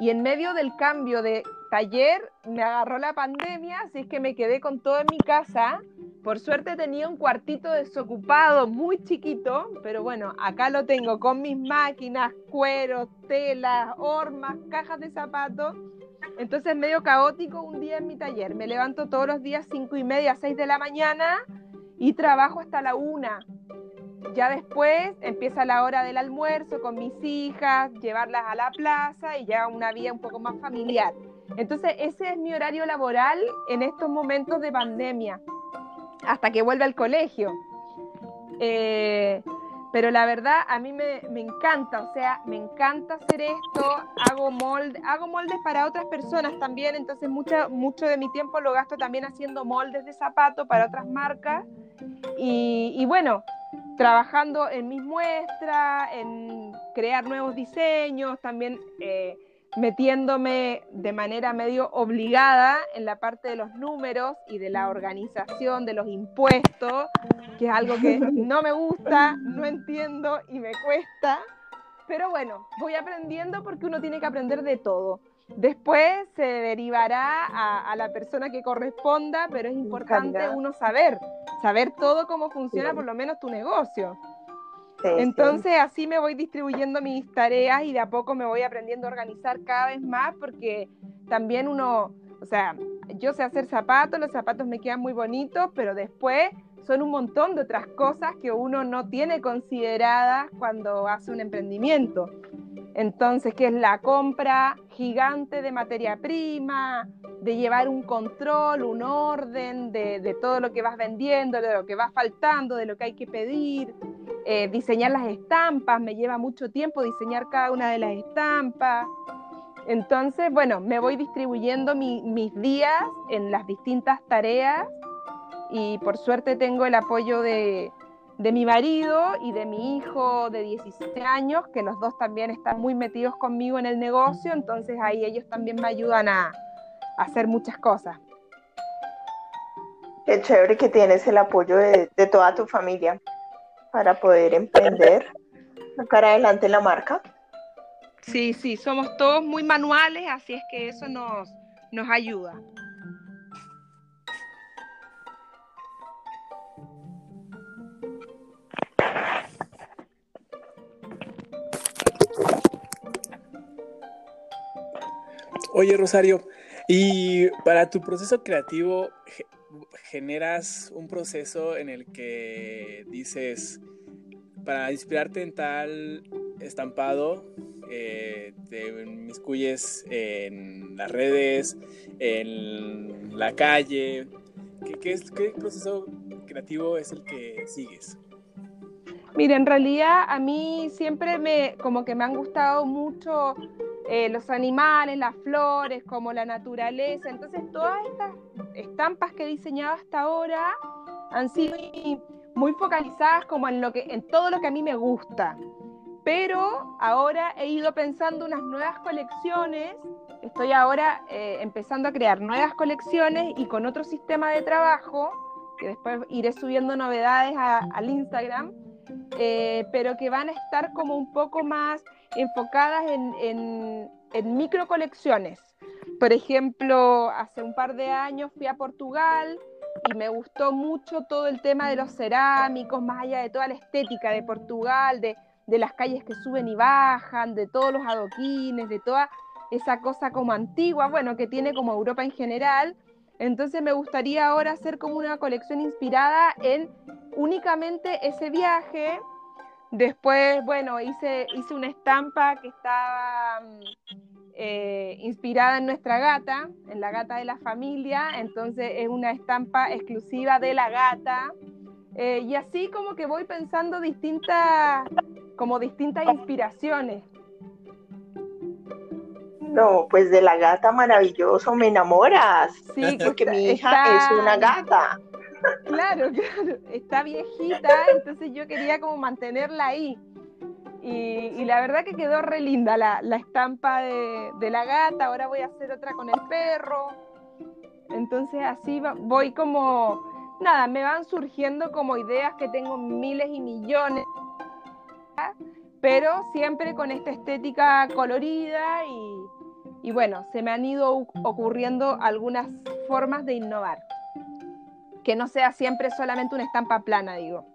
Y en medio del cambio de taller me agarró la pandemia, así es que me quedé con todo en mi casa. Por suerte tenía un cuartito desocupado, muy chiquito, pero bueno, acá lo tengo con mis máquinas, cueros, telas, hormas, cajas de zapatos. Entonces medio caótico un día en mi taller. Me levanto todos los días cinco y media, seis de la mañana y trabajo hasta la una. Ya después empieza la hora del almuerzo con mis hijas, llevarlas a la plaza y ya una vida un poco más familiar. Entonces ese es mi horario laboral en estos momentos de pandemia, hasta que vuelva al colegio. Eh, pero la verdad a mí me, encanta, o sea, me encanta hacer esto, hago, hago moldes para otras personas también, entonces mucho, mucho de mi tiempo lo gasto también haciendo moldes de zapatos para otras marcas. Y bueno, trabajando en mis muestras, en crear nuevos diseños, también eh, metiéndome de manera medio obligada en la parte de los números y de la organización de los impuestos, que es algo que no me gusta, no entiendo y me cuesta. Pero bueno, voy aprendiendo porque uno tiene que aprender de todo. Después se derivará a, la persona que corresponda, pero es importante uno saber, saber todo cómo funciona por lo menos tu negocio. Entonces así me voy distribuyendo mis tareas y de a poco me voy aprendiendo a organizar cada vez más porque también uno, o sea, yo sé hacer zapatos, los zapatos me quedan muy bonitos, pero después son un montón de otras cosas que uno no tiene consideradas cuando hace un emprendimiento. Entonces, que es la compra gigante de materia prima, de llevar un control, un orden de, todo lo que vas vendiendo, de lo que va faltando, de lo que hay que pedir, eh, diseñar las estampas, me lleva mucho tiempo diseñar cada una de las estampas. Entonces, bueno, me voy distribuyendo mis días en las distintas tareas y por suerte tengo el apoyo de, de mi marido y de mi hijo de 17 años, que los dos también están muy metidos conmigo en el negocio, entonces ahí ellos también me ayudan a, hacer muchas cosas. Qué chévere que tienes el apoyo de, toda tu familia para poder emprender, sacar adelante la marca. Sí, sí, somos todos muy manuales, así es que eso nos, nos ayuda. Oye, Rosario, y para tu proceso creativo, generas un proceso en el que dices, para inspirarte en tal estampado, eh, te miscuyes en las redes, en la calle. ¿Qué, es, ¿Qué proceso creativo es el que sigues? Mira, en realidad a mí siempre me, como que me han gustado mucho eh, los animales, las flores, como la naturaleza. Entonces todas estas estampas que he diseñado hasta ahora han sido muy, focalizadas como en, lo que, en todo lo que a mí me gusta. Pero ahora he ido pensando unas nuevas colecciones, estoy ahora eh, empezando a crear nuevas colecciones y con otro sistema de trabajo, que después iré subiendo novedades al Instagram, eh, pero que van a estar como un poco más enfocadas en, en micro colecciones. Por ejemplo, hace un par de años fui a Portugal y me gustó mucho todo el tema de los cerámicos, más allá de toda la estética de Portugal, de, las calles que suben y bajan, de todos los adoquines, de toda esa cosa como antigua, bueno, que tiene como Europa en general. Entonces me gustaría ahora hacer como una colección inspirada en únicamente ese viaje. Después, bueno, hice, hice una estampa que estaba eh, inspirada en nuestra gata, en la gata de la familia, entonces es una estampa exclusiva de la gata. Eh, y así como que voy pensando distintas, como distintas inspiraciones. No, pues de la gata maravilloso, me enamoras. Sí, porque mi hija es una gata. Claro, claro, está viejita, entonces yo quería como mantenerla ahí. Y, la verdad que quedó re linda la, estampa de, la gata, ahora voy a hacer otra con el perro. Entonces así voy como, nada, me van surgiendo como ideas que tengo miles y millones, pero siempre con esta estética colorida y, y bueno, se me han ido ocurriendo algunas formas de innovar. Que no sea siempre solamente una estampa plana, digo.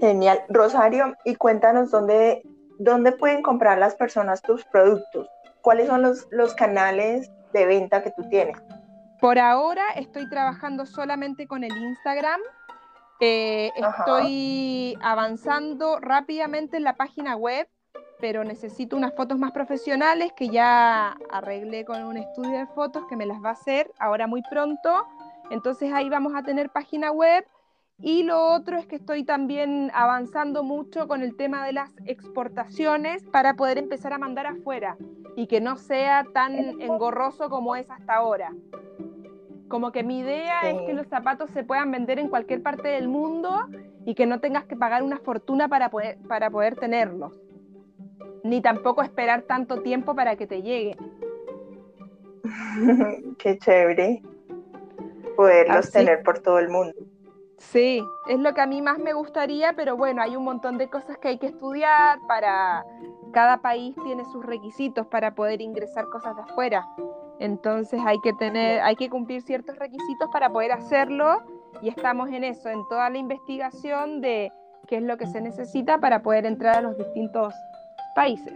Genial. Rosario, y cuéntanos dónde, dónde pueden comprar las personas tus productos. ¿Cuáles son los, los canales de venta que tú tienes? Por ahora estoy trabajando solamente con el Instagram. Eh, estoy avanzando rápidamente en la página web, pero necesito unas fotos más profesionales que ya arreglé con un estudio de fotos que me las va a hacer ahora muy pronto. Entonces ahí vamos a tener página web y lo otro es que estoy también avanzando mucho con el tema de las exportaciones para poder empezar a mandar afuera y que no sea tan engorroso como es hasta ahora. Como que mi idea es que los zapatos se puedan vender en cualquier parte del mundo y que no tengas que pagar una fortuna para poder, para poder tenerlos. Ni tampoco esperar tanto tiempo para que te llegue. Qué chévere poderlos tener por todo el mundo. Sí, es lo que a mí más me gustaría, pero bueno, hay un montón de cosas que hay que estudiar para cada país tiene sus requisitos para poder ingresar cosas de afuera. Entonces hay que tener, hay que cumplir ciertos requisitos para poder hacerlo y estamos en eso, en toda la investigación de qué es lo que se necesita para poder entrar a los distintos países.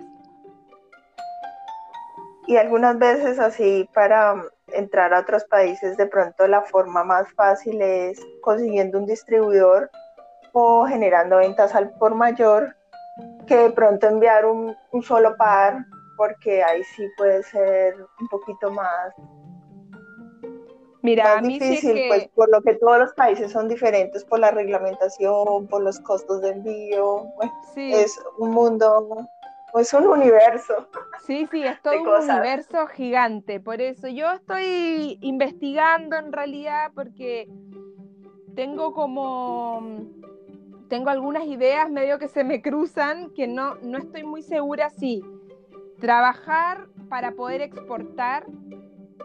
Y algunas veces así para entrar a otros países, de pronto la forma más fácil es consiguiendo un distribuidor o generando ventas al por mayor que de pronto enviar un, solo par, porque ahí sí puede ser un poquito más, Mira, difícil, pues por lo que todos los países son diferentes, por la reglamentación, por los costos de envío, es un mundo es un universo. Sí, sí, es todo un universo gigante. Por eso yo estoy investigando en realidad porque tengo como tengo algunas ideas medio que se me cruzan que no, no estoy muy segura si trabajar para poder exportar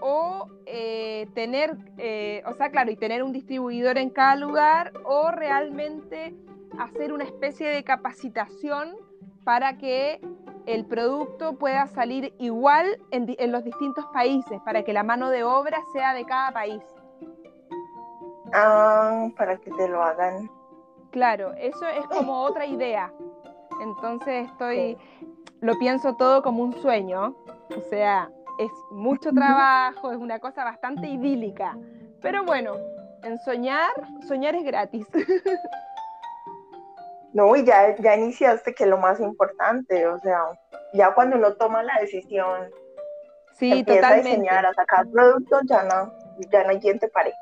o eh, tener, eh, o sea, claro, y tener un distribuidor en cada lugar o realmente hacer una especie de capacitación para que el producto pueda salir igual en, los distintos países, para que la mano de obra sea de cada país. Ah, para que te lo hagan. Claro, eso es como otra idea. Entonces estoy, lo pienso todo como un sueño. O sea, es mucho trabajo, es una cosa bastante idílica. Pero bueno, en soñar, soñar es gratis. No, y ya, ya iniciaste, que es lo más importante, o sea, ya cuando uno toma la decisión, Sí, empieza totalmente. a diseñar, a sacar productos, ya no, ya no hay quien te pare.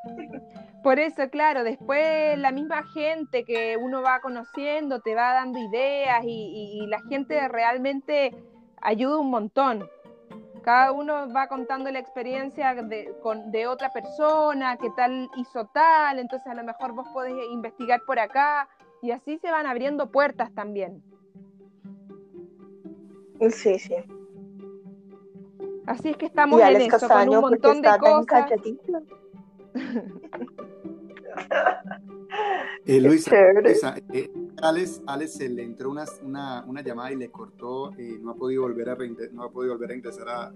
Por eso, claro, después la misma gente que uno va conociendo te va dando ideas y, y- y la gente realmente ayuda un montón. Cada uno va contando la experiencia de, con- de otra persona, qué tal hizo tal, entonces a lo mejor vos podés investigar por acá y así se van abriendo puertas también. Sí, sí. Así es que estamos y en Alex eso, con Castaño, un porque montón de cosas. Eh, Luisa, eh, Alex, Alex se le entró una, una, una llamada y le cortó, eh, no ha podido volver a no ha podido volver a ingresar a,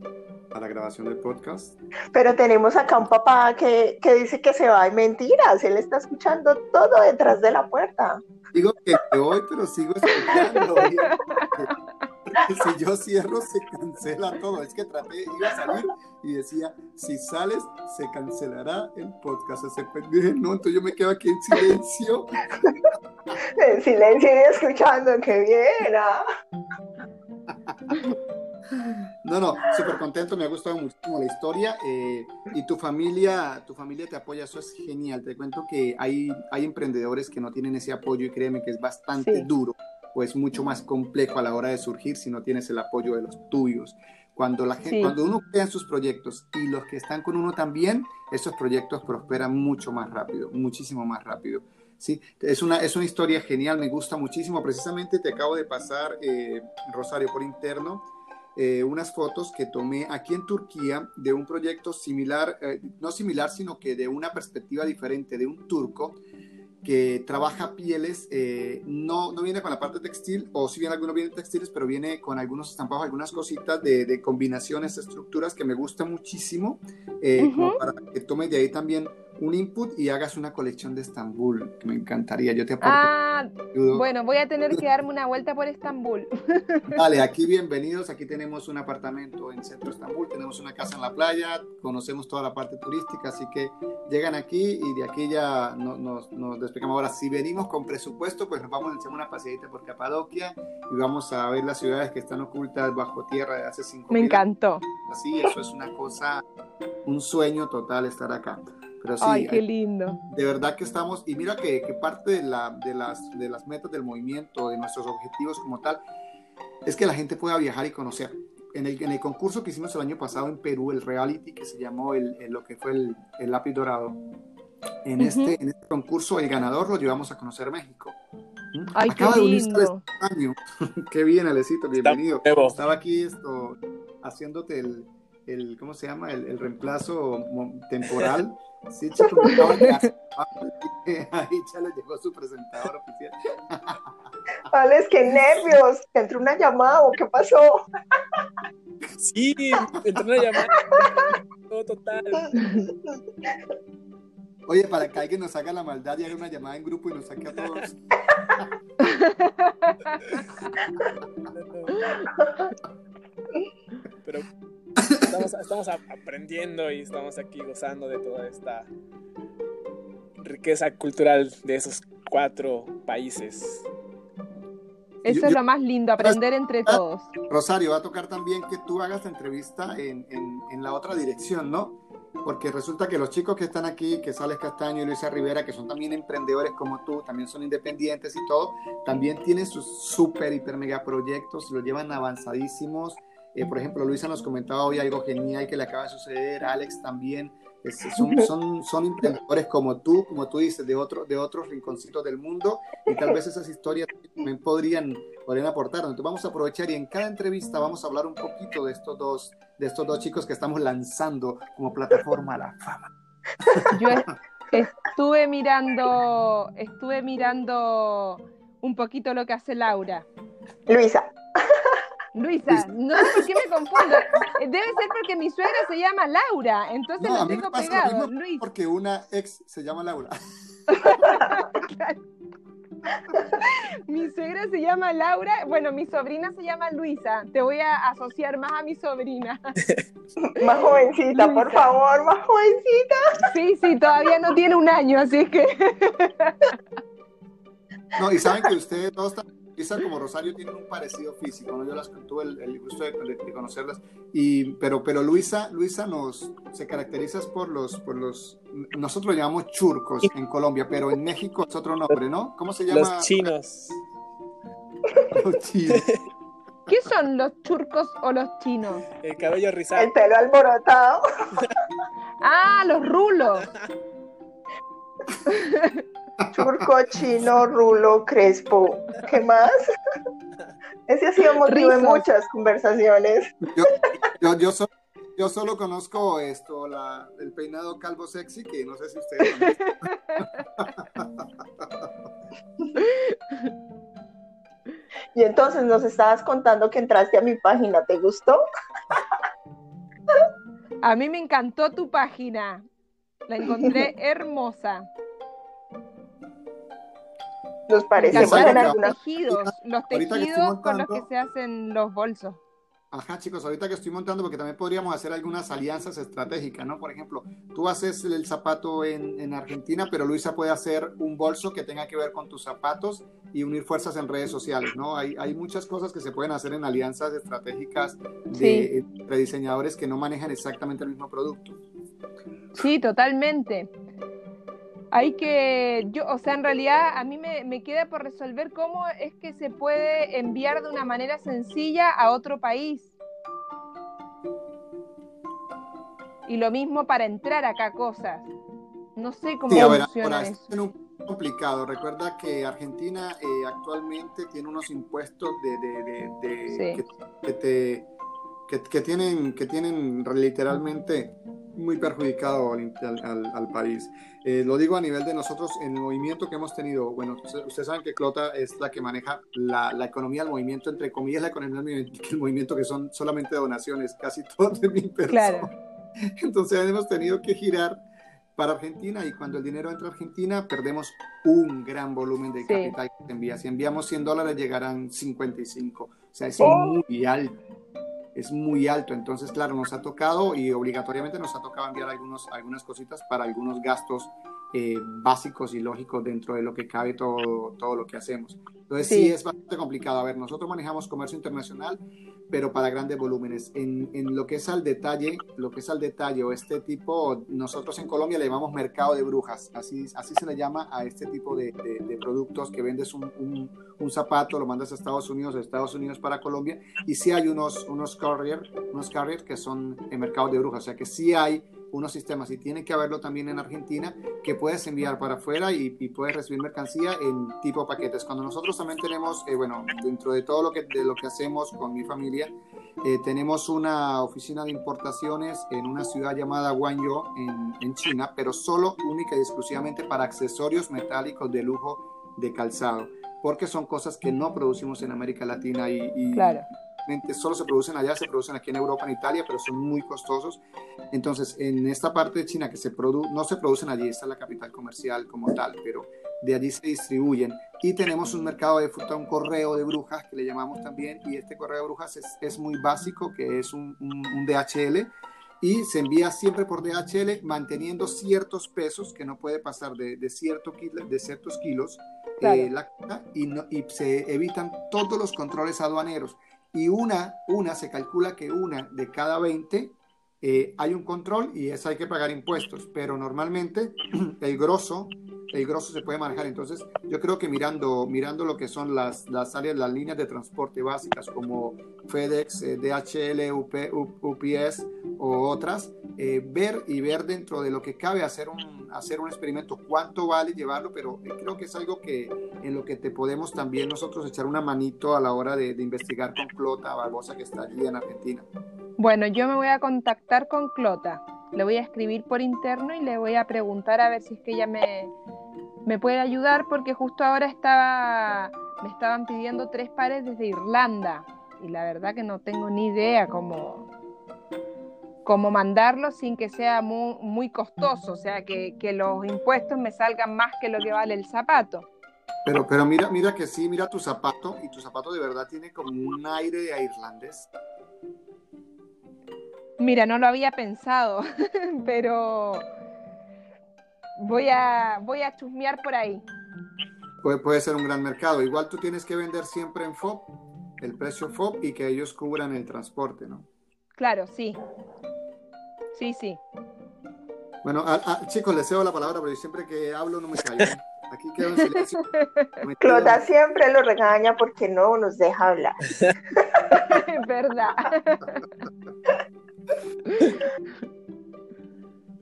a la grabación del podcast. Pero tenemos acá un papá que, que dice que se va, hay mentiras, él está escuchando todo detrás de la puerta. Digo que me voy, pero sigo escuchando. si yo cierro, se cancela todo. Es que traté, iba a salir y decía, si sales, se cancelará el podcast. Ese pendejo, no, entonces yo me quedo aquí en silencio. En silencio y escuchando, que bien. ah. No, no, súper contento, me ha gustado muchísimo la historia eh, y tu familia, tu familia te apoya, eso es genial. Te cuento que hay, hay emprendedores que no tienen ese apoyo y créeme que es bastante Sí. duro o es mucho más complejo a la hora de surgir si no tienes el apoyo de los tuyos. Cuando, la gente, Sí. cuando uno crea sus proyectos y los que están con uno también, esos proyectos prosperan mucho más rápido, muchísimo más rápido. Sí, es una, es una historia genial, me gusta muchísimo. Precisamente te acabo de pasar, eh, Rosario, por interno, eh, unas fotos que tomé aquí en Turquía de un proyecto similar, eh, no similar, sino que de una perspectiva diferente, de un turco que trabaja pieles, eh, no, no viene con la parte textil, o si bien algunos vienen textiles, pero viene con algunos estampados, algunas cositas de, de combinaciones, estructuras que me gusta muchísimo, eh, como para que tomes de ahí también un input y hagas una colección de Estambul, que me encantaría, yo te aporto. Ah, bueno, voy a tener que darme una vuelta por Estambul. Vale, aquí bienvenidos. Aquí tenemos un apartamento en centro Estambul, tenemos una casa en la playa, conocemos toda la parte turística, así que llegan aquí y de aquí ya no- nos, nos despegamos. Ahora, si venimos con presupuesto, pues nos vamos a echar una paseadita por Capadocia y vamos a ver las ciudades que están ocultas bajo tierra de hace cinco Me encantó. Así, eso es una cosa, un sueño total estar acá. Pero sí, Ay, qué lindo. de verdad que estamos, y mira que, que parte de, la, de, las, de las metas del movimiento, de nuestros objetivos como tal, es que la gente pueda viajar y conocer. En el, en el concurso que hicimos el año pasado en Perú, el reality que se llamó el, el- lo que fue el, el lápiz dorado, en, Ujú. este, en este concurso el ganador lo llevamos a conocer México. Ay, qué Acaba de unirse lindo. año. qué bien, Alecito, bienvenido. Estaba aquí esto, haciéndote el, el, ¿cómo se llama? El, el reemplazo temporal. Sí, chico, me acaban de hacer- Ahí ya le llegó su presentador oficial. Alex, qué nervios, ¿te entró una llamada o qué pasó? Sí, entró una llamada. Todo total. Oye, para que alguien nos haga la maldad y haga una llamada en grupo y nos saque a todos. Pero estamos, estamos aprendiendo y estamos aquí gozando de toda esta riqueza cultural de esos cuatro países. Eso Yo- es yo- lo más lindo, aprender entre todos. Rosario, va a tocar también que tú hagas la entrevista en, en- en la otra dirección, ¿no? Porque resulta que los chicos que están aquí, que Sales Castaño y Luisa Rivera, que son también emprendedores como tú, también son independientes y todo, también tienen sus súper, hiper, mega proyectos, los llevan avanzadísimos. Eh, por ejemplo, Luisa nos comentaba hoy algo genial que le acaba de suceder, Alex también. Es- son, son, son emprendedores como tú, como tú dices, de, otro, de otros rinconcitos del mundo y tal vez esas historias también podrían, podrían aportar. Entonces vamos a aprovechar y en cada entrevista vamos a hablar un poquito de estos dos, de estos dos chicos que estamos lanzando como plataforma a la fama. Yo es- estuve mirando, estuve mirando un poquito lo que hace Laura. Luisa, Luisa, no sé por qué me confundo. Debe ser porque mi suegra se llama Laura, entonces No, a lo tengo lo pegado. mismo Luis. porque una ex se llama Laura. Mi suegra se llama Laura, bueno, mi sobrina se llama Luisa. Te voy a asociar más a mi sobrina. más jovencita, por favor, más jovencita. Sí, sí, todavía no tiene un año, así que No, y saben que ustedes dos, Luisa como Rosario, tienen un parecido físico, ¿no? Yo las tuve el, gusto de, conocerlas, y, pero, pero Luisa, Luisa nos, se caracteriza por los, por los, nosotros lo llamamos churcos en Colombia, pero en México es otro nombre, ¿no? ¿Cómo se llama? Los chinos. Los chinos. ¿Qué son los churcos o los chinos? El cabello rizado. El pelo alborotado. ah, los rulos. Churco, chino, rulo, crespo. ¿Qué más? Ese ha sido motivo de muchas conversaciones. Yo, yo, yo, solo conozco esto, la, el peinado calvo sexy, que no sé si ustedes Y entonces nos estabas contando que entraste a mi página, ¿te gustó? A mí me encantó tu página. La encontré hermosa. Nos parecemos en algunos tejidos, los tejidos con los que se hacen los bolsos. Ajá, chicos, ahorita que estoy montando, porque también podríamos hacer algunas alianzas estratégicas, ¿no? Por ejemplo, tú haces el zapato en, en, Argentina, pero Luisa puede hacer un bolso que tenga que ver con tus zapatos y unir fuerzas en redes sociales, ¿no? Hay, hay muchas cosas que se pueden hacer en alianzas estratégicas de, de diseñadores que no manejan exactamente el mismo producto. Sí, totalmente. Hay que, yo, o sea, en realidad a mí me, me, queda por resolver cómo es que se puede enviar de una manera sencilla a otro país. Y lo mismo para entrar acá cosas. No sé cómo funciona eso. Es un complicado. Recuerda que Argentina eh, actualmente tiene unos impuestos de, de, de, que, te, que, tienen, que tienen literalmente muy perjudicado al, al, país. Eh, lo digo a nivel de nosotros, en el movimiento que hemos tenido, bueno, ustedes saben que Clota es la que maneja la, la economía del movimiento, entre comillas, la economía del movimiento, que son solamente donaciones, casi todos de mi persona. Claro. Entonces hemos tenido que girar para Argentina y cuando el dinero entra a Argentina perdemos un gran volumen de capital que se envía. Si enviamos 100 dólares llegarán 55. O sea, es muy alto es muy alto. Entonces, claro, nos ha tocado y obligatoriamente nos ha tocado enviar algunos, algunas cositas para algunos gastos eh, básicos y lógicos dentro de lo que cabe todo, todo lo que hacemos. Entonces sí. es bastante complicado. A ver, nosotros manejamos comercio internacional, pero para grandes volúmenes. En, en, lo que es al detalle, lo que es al detalle o este tipo, nosotros en Colombia le llamamos mercado de brujas. Así, así se le llama a este tipo de, productos que vendes un, un, un, zapato, lo mandas a Estados Unidos, de Estados Unidos para Colombia. Y sí hay unos, unos carrier, unos carrier que son en mercado de brujas. O sea que sí hay unos sistemas y tiene que haberlo también en Argentina que puedes enviar para afuera y, puedes recibir mercancía en tipo paquetes. Cuando nosotros también tenemos, eh, bueno, dentro de todo lo que, de lo que hacemos con mi familia, eh, tenemos una oficina de importaciones en una ciudad llamada Guangzhou en, en, China, pero solo única y exclusivamente para accesorios metálicos de lujo de calzado, porque son cosas que no producimos en América Latina y, y claro solo se producen allá, se producen aquí en Europa, en Italia, pero son muy costosos. Entonces, en esta parte de China que se produ no se producen allí, esta es la capital comercial como tal, pero de allí se distribuyen. Y tenemos un mercado de fruta, un correo de brujas que le llamamos también, y este correo de brujas es, es muy básico, que es un, un, DHL, y se envía siempre por DHL manteniendo ciertos pesos que no puede pasar de, de, cierto de ciertos kilos eh, la, y, no, y se evitan todos los controles aduaneros y una, una, se calcula que una de cada 20 eh, hay un control y eso hay que pagar impuestos, pero normalmente el grosso, el grosso se puede manejar. Entonces, yo creo que mirando, mirando lo que son las, las áreas, las líneas de transporte básicas como FedEx, eh, DHL, UPS o otras, eh, ver y ver dentro de lo que cabe hacer un, hacer un experimento, cuánto vale llevarlo, pero creo que es algo que en lo que te podemos también nosotros echar una manito a la hora de, de investigar con Clota Barbosa que está allí en Argentina. Bueno, yo me voy a contactar con Clota. Le voy a escribir por interno y le voy a preguntar a ver si es que ella me, me puede ayudar porque justo ahora estaba, me estaban pidiendo tres pares desde Irlanda y la verdad que no tengo ni idea cómo, cómo mandarlo sin que sea muy, muy costoso, o sea, que, que, los impuestos me salgan más que lo que vale el zapato. Pero, pero mira, mira que sí, mira tu zapato y tu zapato de verdad tiene como un aire de irlandés. Mira, no lo había pensado, pero voy a, voy a chusmear por ahí. puede, puede ser un gran mercado. Igual tú tienes que vender siempre en FOB, el precio FOB y que ellos cubran el transporte, ¿no? Claro, sí. Sí, sí. Bueno, a- a- chicos, les cedo la palabra, pero yo siempre que hablo no me callo. Aquí quedo en silencio. Me quedo- Clota siempre lo regaña porque no nos deja hablar. Es verdad.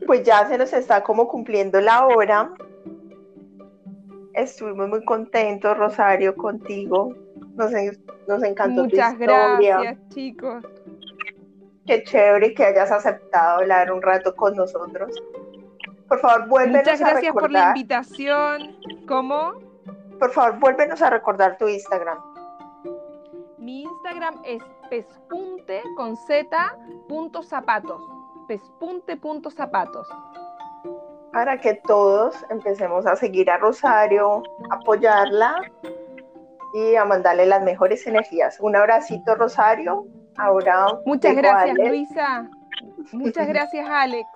Pues ya se nos está como cumpliendo la hora. Estuvimos muy contentos, Rosario, contigo. Nos, en- nos encantó Muchas tu historia. gracias, chicos. Qué chévere que hayas aceptado hablar un rato con nosotros. Por favor, vuélvenos Muchas a gracias por la recordar. invitación. ¿Cómo? Por favor, vuélvenos a recordar tu Instagram. Mi Instagram es pespunte con z punto zapatos. Pespunte punto zapatos. Para que todos empecemos a seguir a Rosario, apoyarla y a mandarle las mejores energías. Un abracito, Rosario. Ahora Muchas gracias, Alex. Luisa. Muchas gracias, Alex.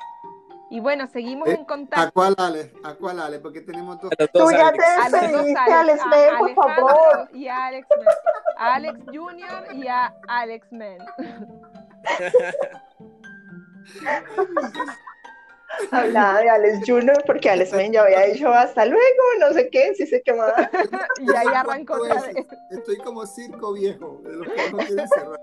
Y bueno, seguimos Eh, en ¿A contacto. cuál Ale? ¿A cuál Ale? Porque tenemos dos. A Tú dos, ya Alex. te A despediste, Alex, Alex a Men, por favor. Y a Alex Men. A Alex Junior y a Alex Men. Hablaba de Alex Junior porque Alex Men ya había dicho hasta luego, no sé qué, sé qué más. Y ahí arrancó. Estoy como circo viejo, de los que no quieren cerrar.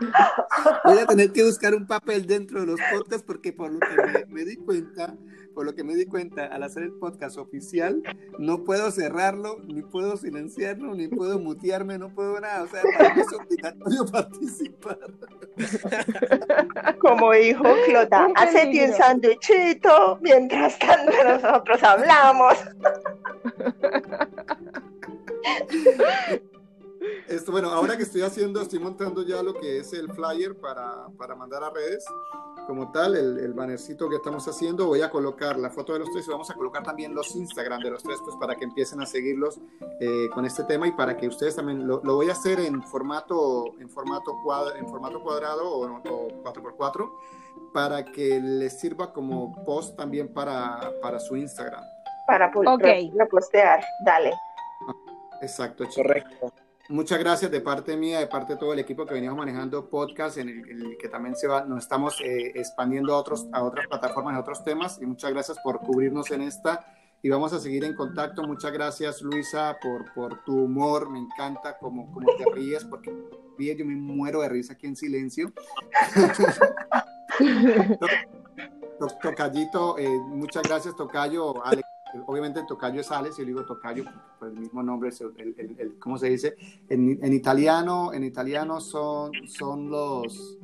Voy a tener que buscar un papel dentro de los podcasts porque por lo que me, me di cuenta, por lo que me di cuenta al hacer el podcast oficial, no puedo cerrarlo, ni puedo silenciarlo, ni puedo mutearme, no puedo nada. O sea, para mí es obligatorio participar. Como dijo Clota, hacete un sándwichito mientras tanto nosotros hablamos. Esto, bueno, ahora que estoy haciendo, estoy montando ya lo que es el flyer para, para mandar a redes, como tal, el, el bannercito que estamos haciendo, voy a colocar la foto de los tres y vamos a colocar también los Instagram de los tres, pues para que empiecen a seguirlos eh, con este tema y para que ustedes también, lo, lo voy a hacer en formato, en formato, cuadra, en formato cuadrado o, o 4x4, para que les sirva como post también para, para su Instagram. Para pu- Ok. re- repostear, dale. Exacto, chicos. Correcto. Muchas gracias de parte mía, de parte de todo el equipo que veníamos manejando podcast, en el, en el que también se va, nos estamos eh, expandiendo a, otros, a otras plataformas, a otros temas, y muchas gracias por cubrirnos en esta. Y vamos a seguir en contacto. Muchas gracias, Luisa, por, por tu humor. Me encanta cómo, cómo te ríes, porque yo me muero de risa aquí en silencio. To- Tocayito, eh, muchas gracias, Tocayo. Alex, obviamente Tocayo es Alex, yo digo Tocayo por el mismo nombre, el, el- el- ¿cómo se dice? En, en italiano, en italiano son, son los,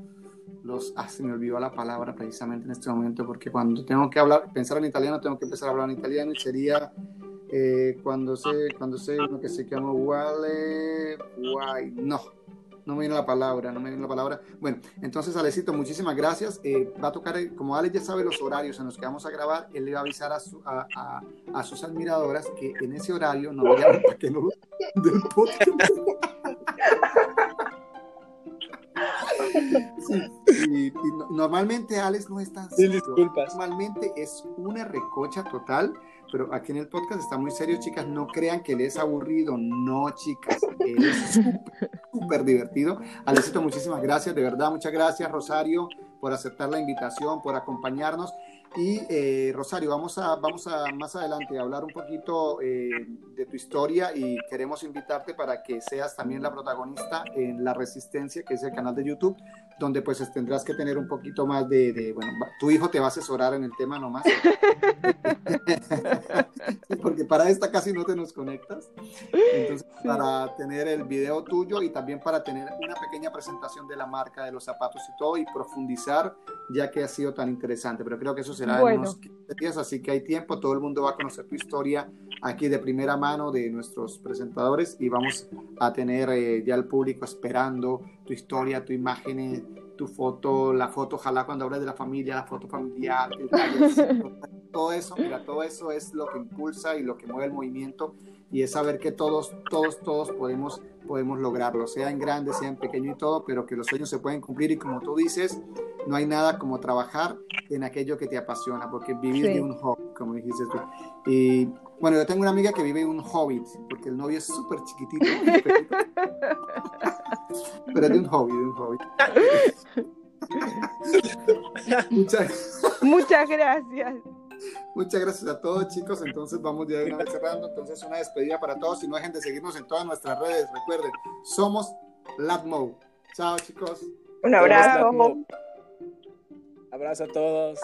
los, ah, se me olvidó la palabra precisamente en este momento, porque cuando tengo que hablar, pensar en italiano, tengo que empezar a hablar en italiano y sería eh, cuando sé, cuando sé uno que se llama Wale, guay, no, no me viene la palabra, no me viene la palabra. Bueno, entonces Alecito, muchísimas gracias. Eh, va a tocar, eh, como Alex ya sabe los horarios en los que vamos a grabar, él le va a avisar a, su- a, a- a sus admiradoras que en ese horario no llamen para que no lo del podcast. Sí, y, y no- normalmente Alex no es tan serio. disculpas. Normalmente es una recocha total, pero aquí en el podcast está muy serio, chicas. No crean que él es aburrido, no, chicas. Es súper, divertido. Alecito, muchísimas gracias, de verdad, muchas gracias, Rosario, por aceptar la invitación, por acompañarnos. Y eh, Rosario, vamos a, vamos a más adelante hablar un poquito eh, de tu historia y queremos invitarte para que seas también la protagonista en La Resistencia, que es el canal de YouTube, donde pues tendrás que tener un poquito más de, de- bueno, tu hijo te va a asesorar en el tema nomás. Porque para esta casi no te nos conectas. Entonces, Sí. para tener el video tuyo y también para tener una pequeña presentación de la marca, de los zapatos y todo, y profundizar, ya que ha sido tan interesante. Pero creo que eso será Bueno. en unos 15 días, así que hay tiempo. Todo el mundo va a conocer tu historia aquí de primera mano de nuestros presentadores y vamos a tener eh, ya el público esperando tu historia, tu imagen, tu foto, la foto, ojalá cuando hables de la familia, la foto familiar, todo eso, mira, todo eso es lo que impulsa y lo que mueve el movimiento y es saber que todos, todos, todos podemos, podemos lograrlo, sea en grande, sea en pequeño y todo, pero que los sueños se pueden cumplir y como tú dices, no hay nada como trabajar en aquello que te apasiona, porque vivir Sí. de un hobby, como dijiste tú. Y bueno, yo tengo una amiga que vive un hobbit, porque el novio es súper chiquitito. pero es de un hobby, de un hobby. Muchas, Muchas gracias. muchas gracias a todos, chicos. Entonces vamos ya de una vez cerrando. Entonces, una despedida para todos y no dejen de seguirnos en todas nuestras redes. Recuerden, somos Latmo. Chao, chicos. Un abrazo. Abrazo a todos.